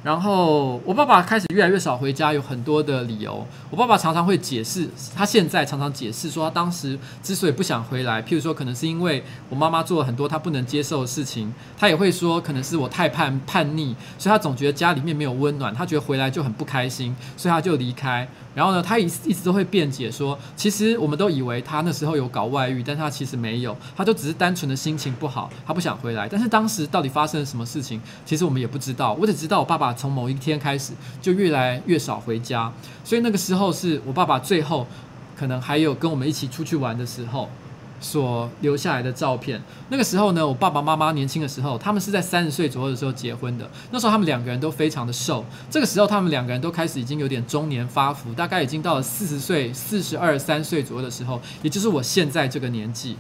然后我爸爸开始越来越少回家，有很多的理由。我爸爸常常会解释，他现在常常解释说，他当时之所以不想回来，譬如说，可能是因为我妈妈做了很多他不能接受的事情。他也会说，可能是我太叛叛逆，所以他总觉得家里面没有温暖，他觉得回来就很不开心，所以他就离开。然后呢，他一一直都会辩解说，其实我们都以为他那时候有搞外遇，但他其实没有，他就只是单纯的心情不好，他不想回来。但是当时到底发生了什么事情，其实我们也不知道。我只知道我爸爸从某一天开始就越来越少回家，所以那个时候是我爸爸最后可能还有跟我们一起出去玩的时候。所留下来的照片，那个时候呢，我爸爸妈妈年轻的时候，他们是在三十岁左右的时候结婚的。那时候他们两个人都非常的瘦，这个时候他们两个人都开始已经有点中年发福，大概已经到了四十岁、四十二三岁左右的时候，也就是我现在这个年纪。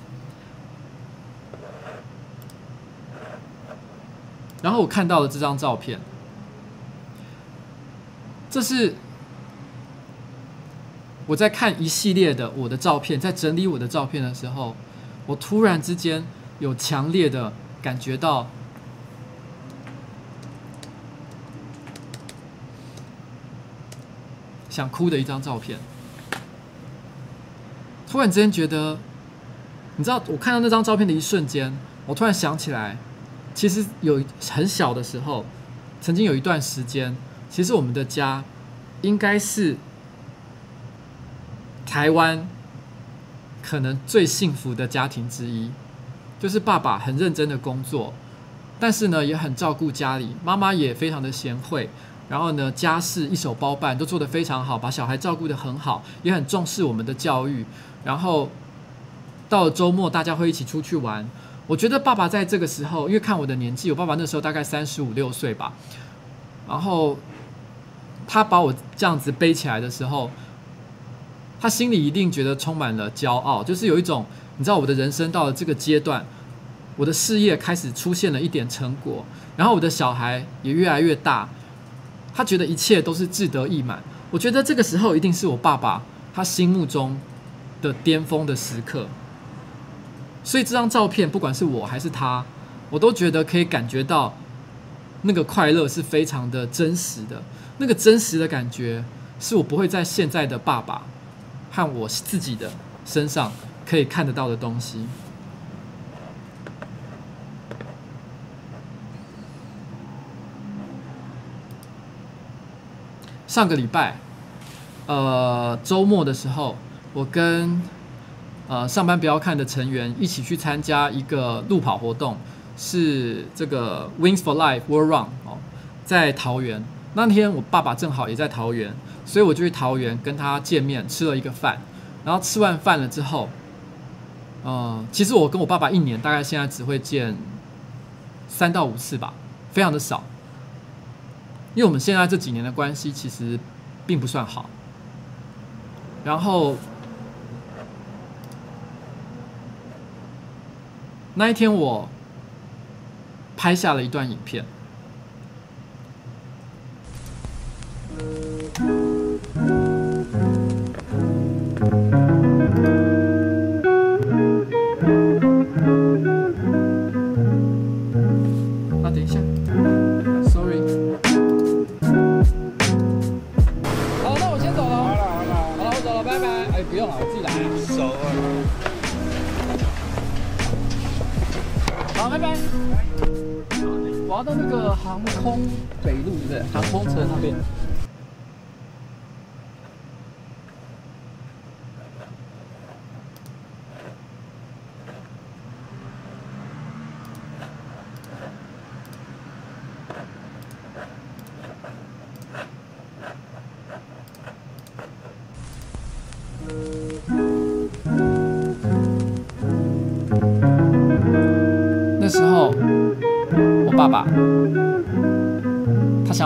然后我看到了这张照片，这是。我在看一系列的我的照片，在整理我的照片的时候，我突然之间有强烈的感觉到想哭的一张照片。突然之间觉得，你知道，我看到那张照片的一瞬间，我突然想起来，其实有很小的时候，曾经有一段时间，其实我们的家应该是。台湾可能最幸福的家庭之一，就是爸爸很认真的工作，但是呢也很照顾家里，妈妈也非常的贤惠，然后呢家事一手包办，都做得非常好，把小孩照顾得很好，也很重视我们的教育。然后到了周末，大家会一起出去玩。我觉得爸爸在这个时候，因为看我的年纪，我爸爸那时候大概三十五六岁吧，然后他把我这样子背起来的时候。他心里一定觉得充满了骄傲，就是有一种，你知道，我的人生到了这个阶段，我的事业开始出现了一点成果，然后我的小孩也越来越大，他觉得一切都是志得意满。我觉得这个时候一定是我爸爸他心目中的巅峰的时刻，所以这张照片不管是我还是他，我都觉得可以感觉到那个快乐是非常的真实的，那个真实的感觉是我不会在现在的爸爸。和我自己的身上可以看得到的东西。上个礼拜，呃，周末的时候，我跟呃上班不要看的成员一起去参加一个路跑活动，是这个 Wings for Life World Run 哦。在桃园。那天我爸爸正好也在桃园，所以我就去桃园跟他见面，吃了一个饭。然后吃完饭了之后，呃，其实我跟我爸爸一年大概现在只会见三到五次吧，非常的少。因为我们现在这几年的关系其实并不算好。然后那一天我拍下了一段影片。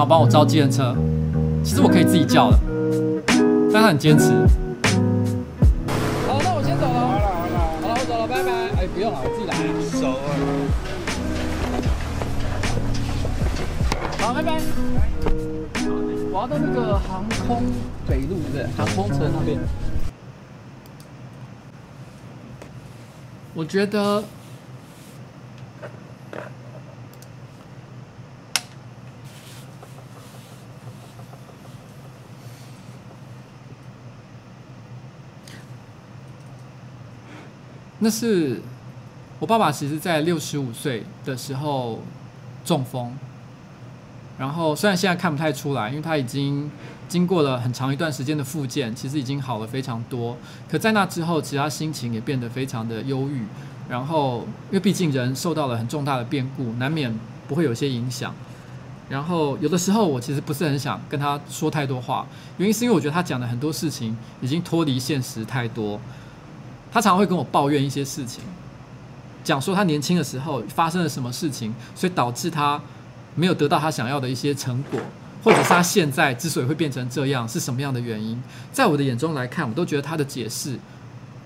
帮我招计程车，其实我可以自己叫的，但他很坚持。好，那我先走了。好了好了，好了我走了，拜拜。哎，不用了，我自己来。熟了。好，拜拜。我要到那个航空北路的航空城那边。我觉得。那是我爸爸，其实在六十五岁的时候中风，然后虽然现在看不太出来，因为他已经经过了很长一段时间的复健，其实已经好了非常多。可在那之后，其实他心情也变得非常的忧郁。然后，因为毕竟人受到了很重大的变故，难免不会有些影响。然后，有的时候我其实不是很想跟他说太多话，原因是因为我觉得他讲的很多事情已经脱离现实太多。他常会跟我抱怨一些事情，讲说他年轻的时候发生了什么事情，所以导致他没有得到他想要的一些成果，或者是他现在之所以会变成这样是什么样的原因？在我的眼中来看，我都觉得他的解释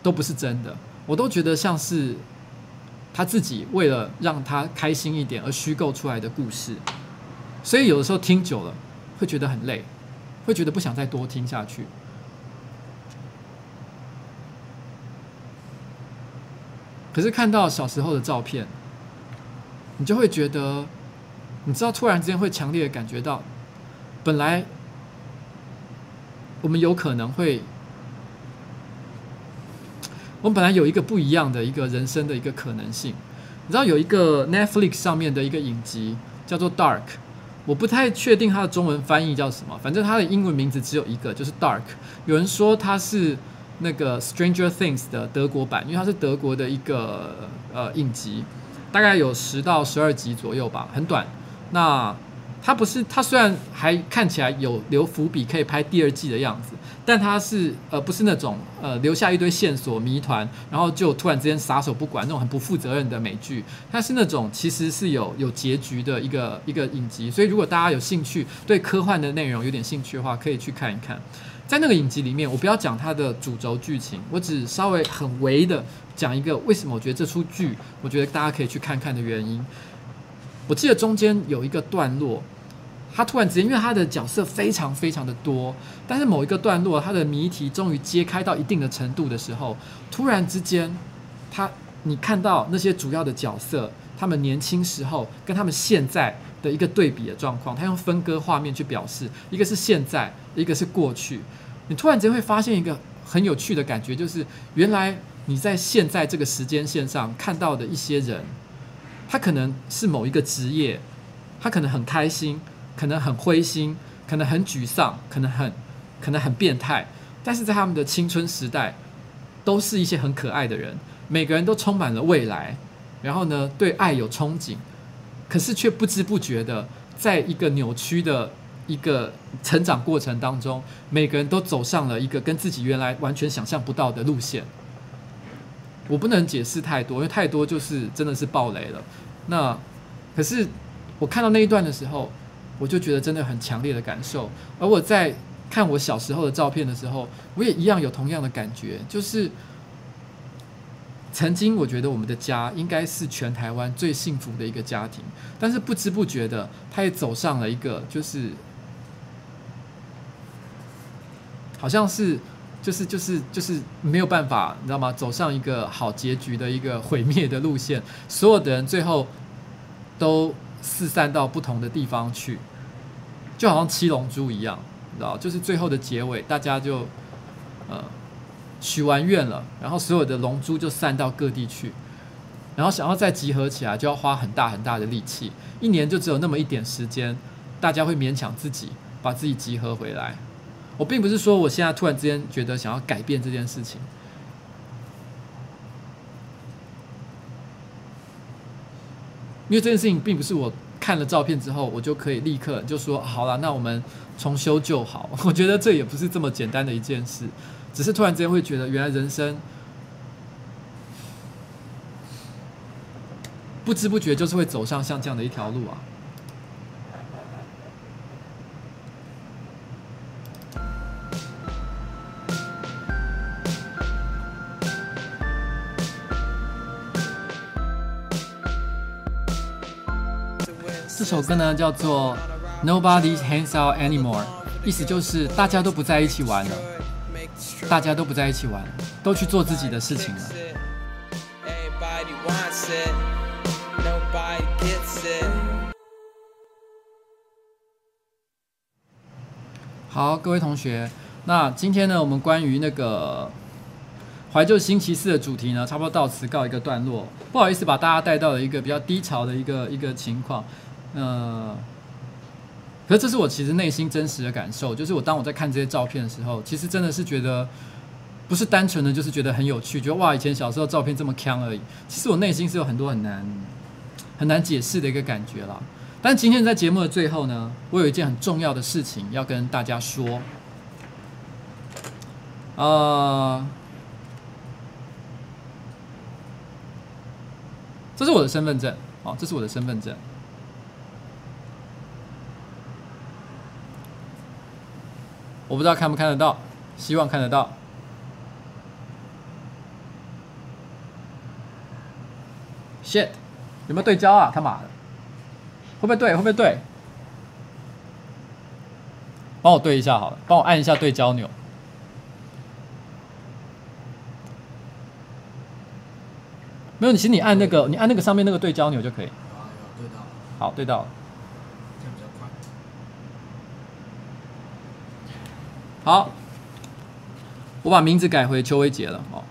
都不是真的，我都觉得像是他自己为了让他开心一点而虚构出来的故事，所以有的时候听久了会觉得很累，会觉得不想再多听下去。可是看到小时候的照片，你就会觉得，你知道，突然之间会强烈的感觉到，本来我们有可能会，我们本来有一个不一样的一个人生的一个可能性。你知道有一个 Netflix 上面的一个影集叫做 Dark，我不太确定它的中文翻译叫什么，反正它的英文名字只有一个，就是 Dark。有人说它是。那个《Stranger Things》的德国版，因为它是德国的一个呃影集，大概有十到十二集左右吧，很短。那它不是，它虽然还看起来有留伏笔可以拍第二季的样子，但它是呃不是那种呃留下一堆线索谜团，然后就突然之间撒手不管那种很不负责任的美剧。它是那种其实是有有结局的一个一个影集，所以如果大家有兴趣对科幻的内容有点兴趣的话，可以去看一看。在那个影集里面，我不要讲它的主轴剧情，我只稍微很微的讲一个为什么我觉得这出剧，我觉得大家可以去看看的原因。我记得中间有一个段落，他突然之间，因为他的角色非常非常的多，但是某一个段落，他的谜题终于揭开到一定的程度的时候，突然之间，他你看到那些主要的角色，他们年轻时候跟他们现在的一个对比的状况，他用分割画面去表示，一个是现在，一个是过去。你突然间会发现一个很有趣的感觉，就是原来你在现在这个时间线上看到的一些人，他可能是某一个职业，他可能很开心，可能很灰心，可能很沮丧，可能很可能很变态，但是在他们的青春时代，都是一些很可爱的人，每个人都充满了未来，然后呢，对爱有憧憬，可是却不知不觉的在一个扭曲的一个成长过程当中，每个人都走上了一个跟自己原来完全想象不到的路线。我不能解释太多，因为太多就是真的是爆雷了。那可是我看到那一段的时候，我就觉得真的很强烈的感受。而我在看我小时候的照片的时候，我也一样有同样的感觉，就是曾经我觉得我们的家应该是全台湾最幸福的一个家庭，但是不知不觉的，他也走上了一个就是好像是。就是就是就是没有办法，你知道吗？走上一个好结局的一个毁灭的路线，所有的人最后都四散到不同的地方去，就好像七龙珠一样，你知道？就是最后的结尾，大家就呃许完愿了，然后所有的龙珠就散到各地去，然后想要再集合起来，就要花很大很大的力气，一年就只有那么一点时间，大家会勉强自己把自己集合回来。我并不是说我现在突然之间觉得想要改变这件事情，因为这件事情并不是我看了照片之后我就可以立刻就说好了，那我们重修旧好。我觉得这也不是这么简单的一件事，只是突然之间会觉得原来人生不知不觉就是会走上像这样的一条路啊。这首歌呢叫做《Nobody Hangs Out Anymore》，意思就是大家都不在一起玩了，大家都不在一起玩，都去做自己的事情了。好，各位同学，那今天呢，我们关于那个怀旧星期四的主题呢，差不多到此告一个段落。不好意思，把大家带到了一个比较低潮的一个一个情况。呃，可是这是我其实内心真实的感受，就是我当我在看这些照片的时候，其实真的是觉得不是单纯的就是觉得很有趣，觉得哇，以前小时候照片这么锵而已。其实我内心是有很多很难很难解释的一个感觉啦。但今天在节目的最后呢，我有一件很重要的事情要跟大家说。呃，这是我的身份证，哦，这是我的身份证。我不知道看不看得到，希望看得到。shit，有没有对焦啊？他妈的，会不会对？会不会对？帮我对一下好了，帮我按一下对焦钮。没有，你请你按那个，你按那个上面那个对焦钮就可以。好，对到了。好，我把名字改回邱威杰了哦，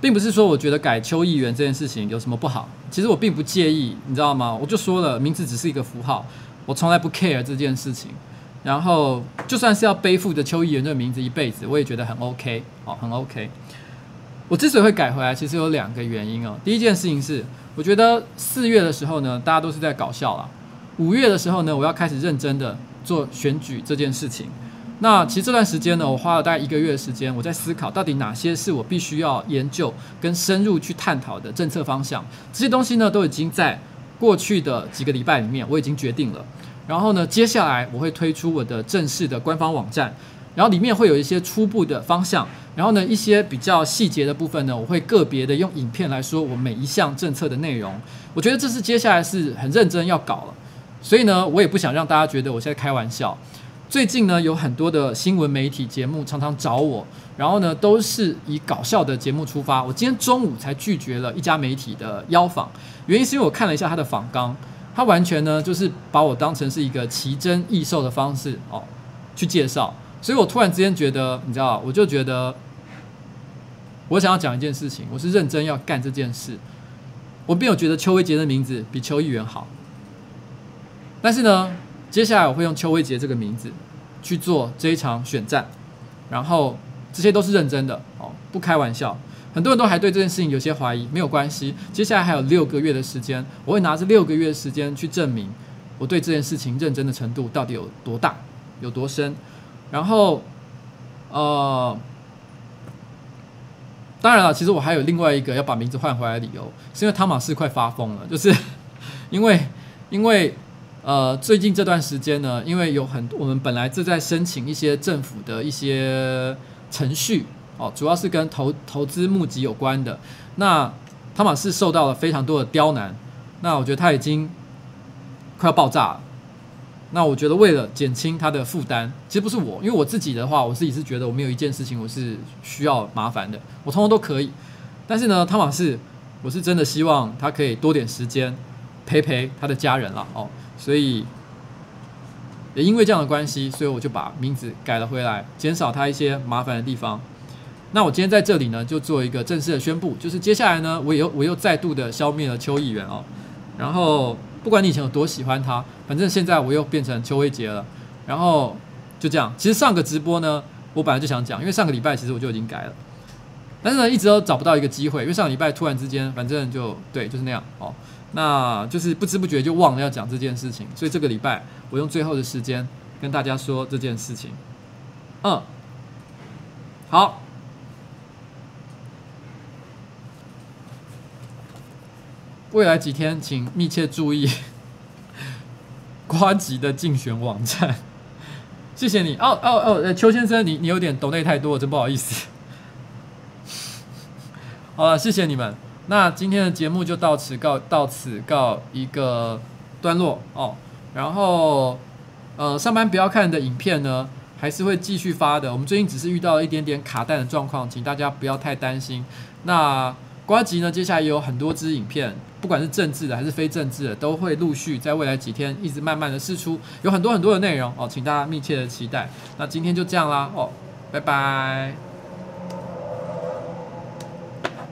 并不是说我觉得改邱议员这件事情有什么不好，其实我并不介意，你知道吗？我就说了，名字只是一个符号，我从来不 care 这件事情。然后就算是要背负着邱议员这个名字一辈子，我也觉得很 OK 哦，很 OK。我之所以会改回来，其实有两个原因哦。第一件事情是，我觉得四月的时候呢，大家都是在搞笑啦。五月的时候呢，我要开始认真的做选举这件事情。那其实这段时间呢，我花了大概一个月的时间，我在思考到底哪些是我必须要研究跟深入去探讨的政策方向。这些东西呢，都已经在过去的几个礼拜里面，我已经决定了。然后呢，接下来我会推出我的正式的官方网站，然后里面会有一些初步的方向。然后呢，一些比较细节的部分呢，我会个别的用影片来说我每一项政策的内容。我觉得这是接下来是很认真要搞了，所以呢，我也不想让大家觉得我现在开玩笑。最近呢，有很多的新闻媒体节目常常找我，然后呢，都是以搞笑的节目出发。我今天中午才拒绝了一家媒体的邀访，原因是因为我看了一下他的访纲，他完全呢就是把我当成是一个奇珍异兽的方式哦去介绍，所以我突然之间觉得，你知道，我就觉得我想要讲一件事情，我是认真要干这件事，我并没有觉得邱威杰的名字比邱议员好，但是呢。接下来我会用邱威杰这个名字去做这一场选战，然后这些都是认真的哦，不开玩笑。很多人都还对这件事情有些怀疑，没有关系。接下来还有六个月的时间，我会拿这六个月的时间去证明我对这件事情认真的程度到底有多大，有多深。然后，呃，当然了，其实我还有另外一个要把名字换回来的理由，是因为汤马士快发疯了，就是 因为 因为呃最近这段时间呢，因为有很多我们本来正在申请一些政府的一些程序哦，主要是跟投投资募集有关的。那汤马士受到了非常多的刁难，那我觉得他已经快要爆炸了。那我觉得为了减轻他的负担，其实不是我，因为我自己的话，我自己是觉得我没有一件事情我是需要麻烦的，我通通都可以。但是呢，汤马士，我是真的希望他可以多点时间陪陪他的家人了哦。所以也因为这样的关系，所以我就把名字改了回来，减少他一些麻烦的地方。那我今天在这里呢，就做一个正式的宣布，就是接下来呢，我又我又再度的消灭了邱议员哦，然后。不管你以前有多喜欢他，反正现在我又变成邱威杰了，然后就这样。其实上个直播呢，我本来就想讲，因为上个礼拜其实我就已经改了，但是呢，一直都找不到一个机会，因为上个礼拜突然之间，反正就对，就是那样哦。那就是不知不觉就忘了要讲这件事情，所以这个礼拜我用最后的时间跟大家说这件事情。嗯，好。未来几天，请密切注意 瓜吉的竞选网站。谢谢你哦哦哦，邱先生，你你有点抖内太多，真不好意思。好了，谢谢你们。那今天的节目就到此告到此告一个段落哦。然后呃，上班不要看的影片呢，还是会继续发的。我们最近只是遇到了一点点卡带的状况，请大家不要太担心。那瓜吉呢，接下来也有很多支影片。不管是政治的还是非政治的，都会陆续在未来几天一直慢慢的释出，有很多很多的内容哦，请大家密切的期待。那今天就这样啦，哦，拜拜。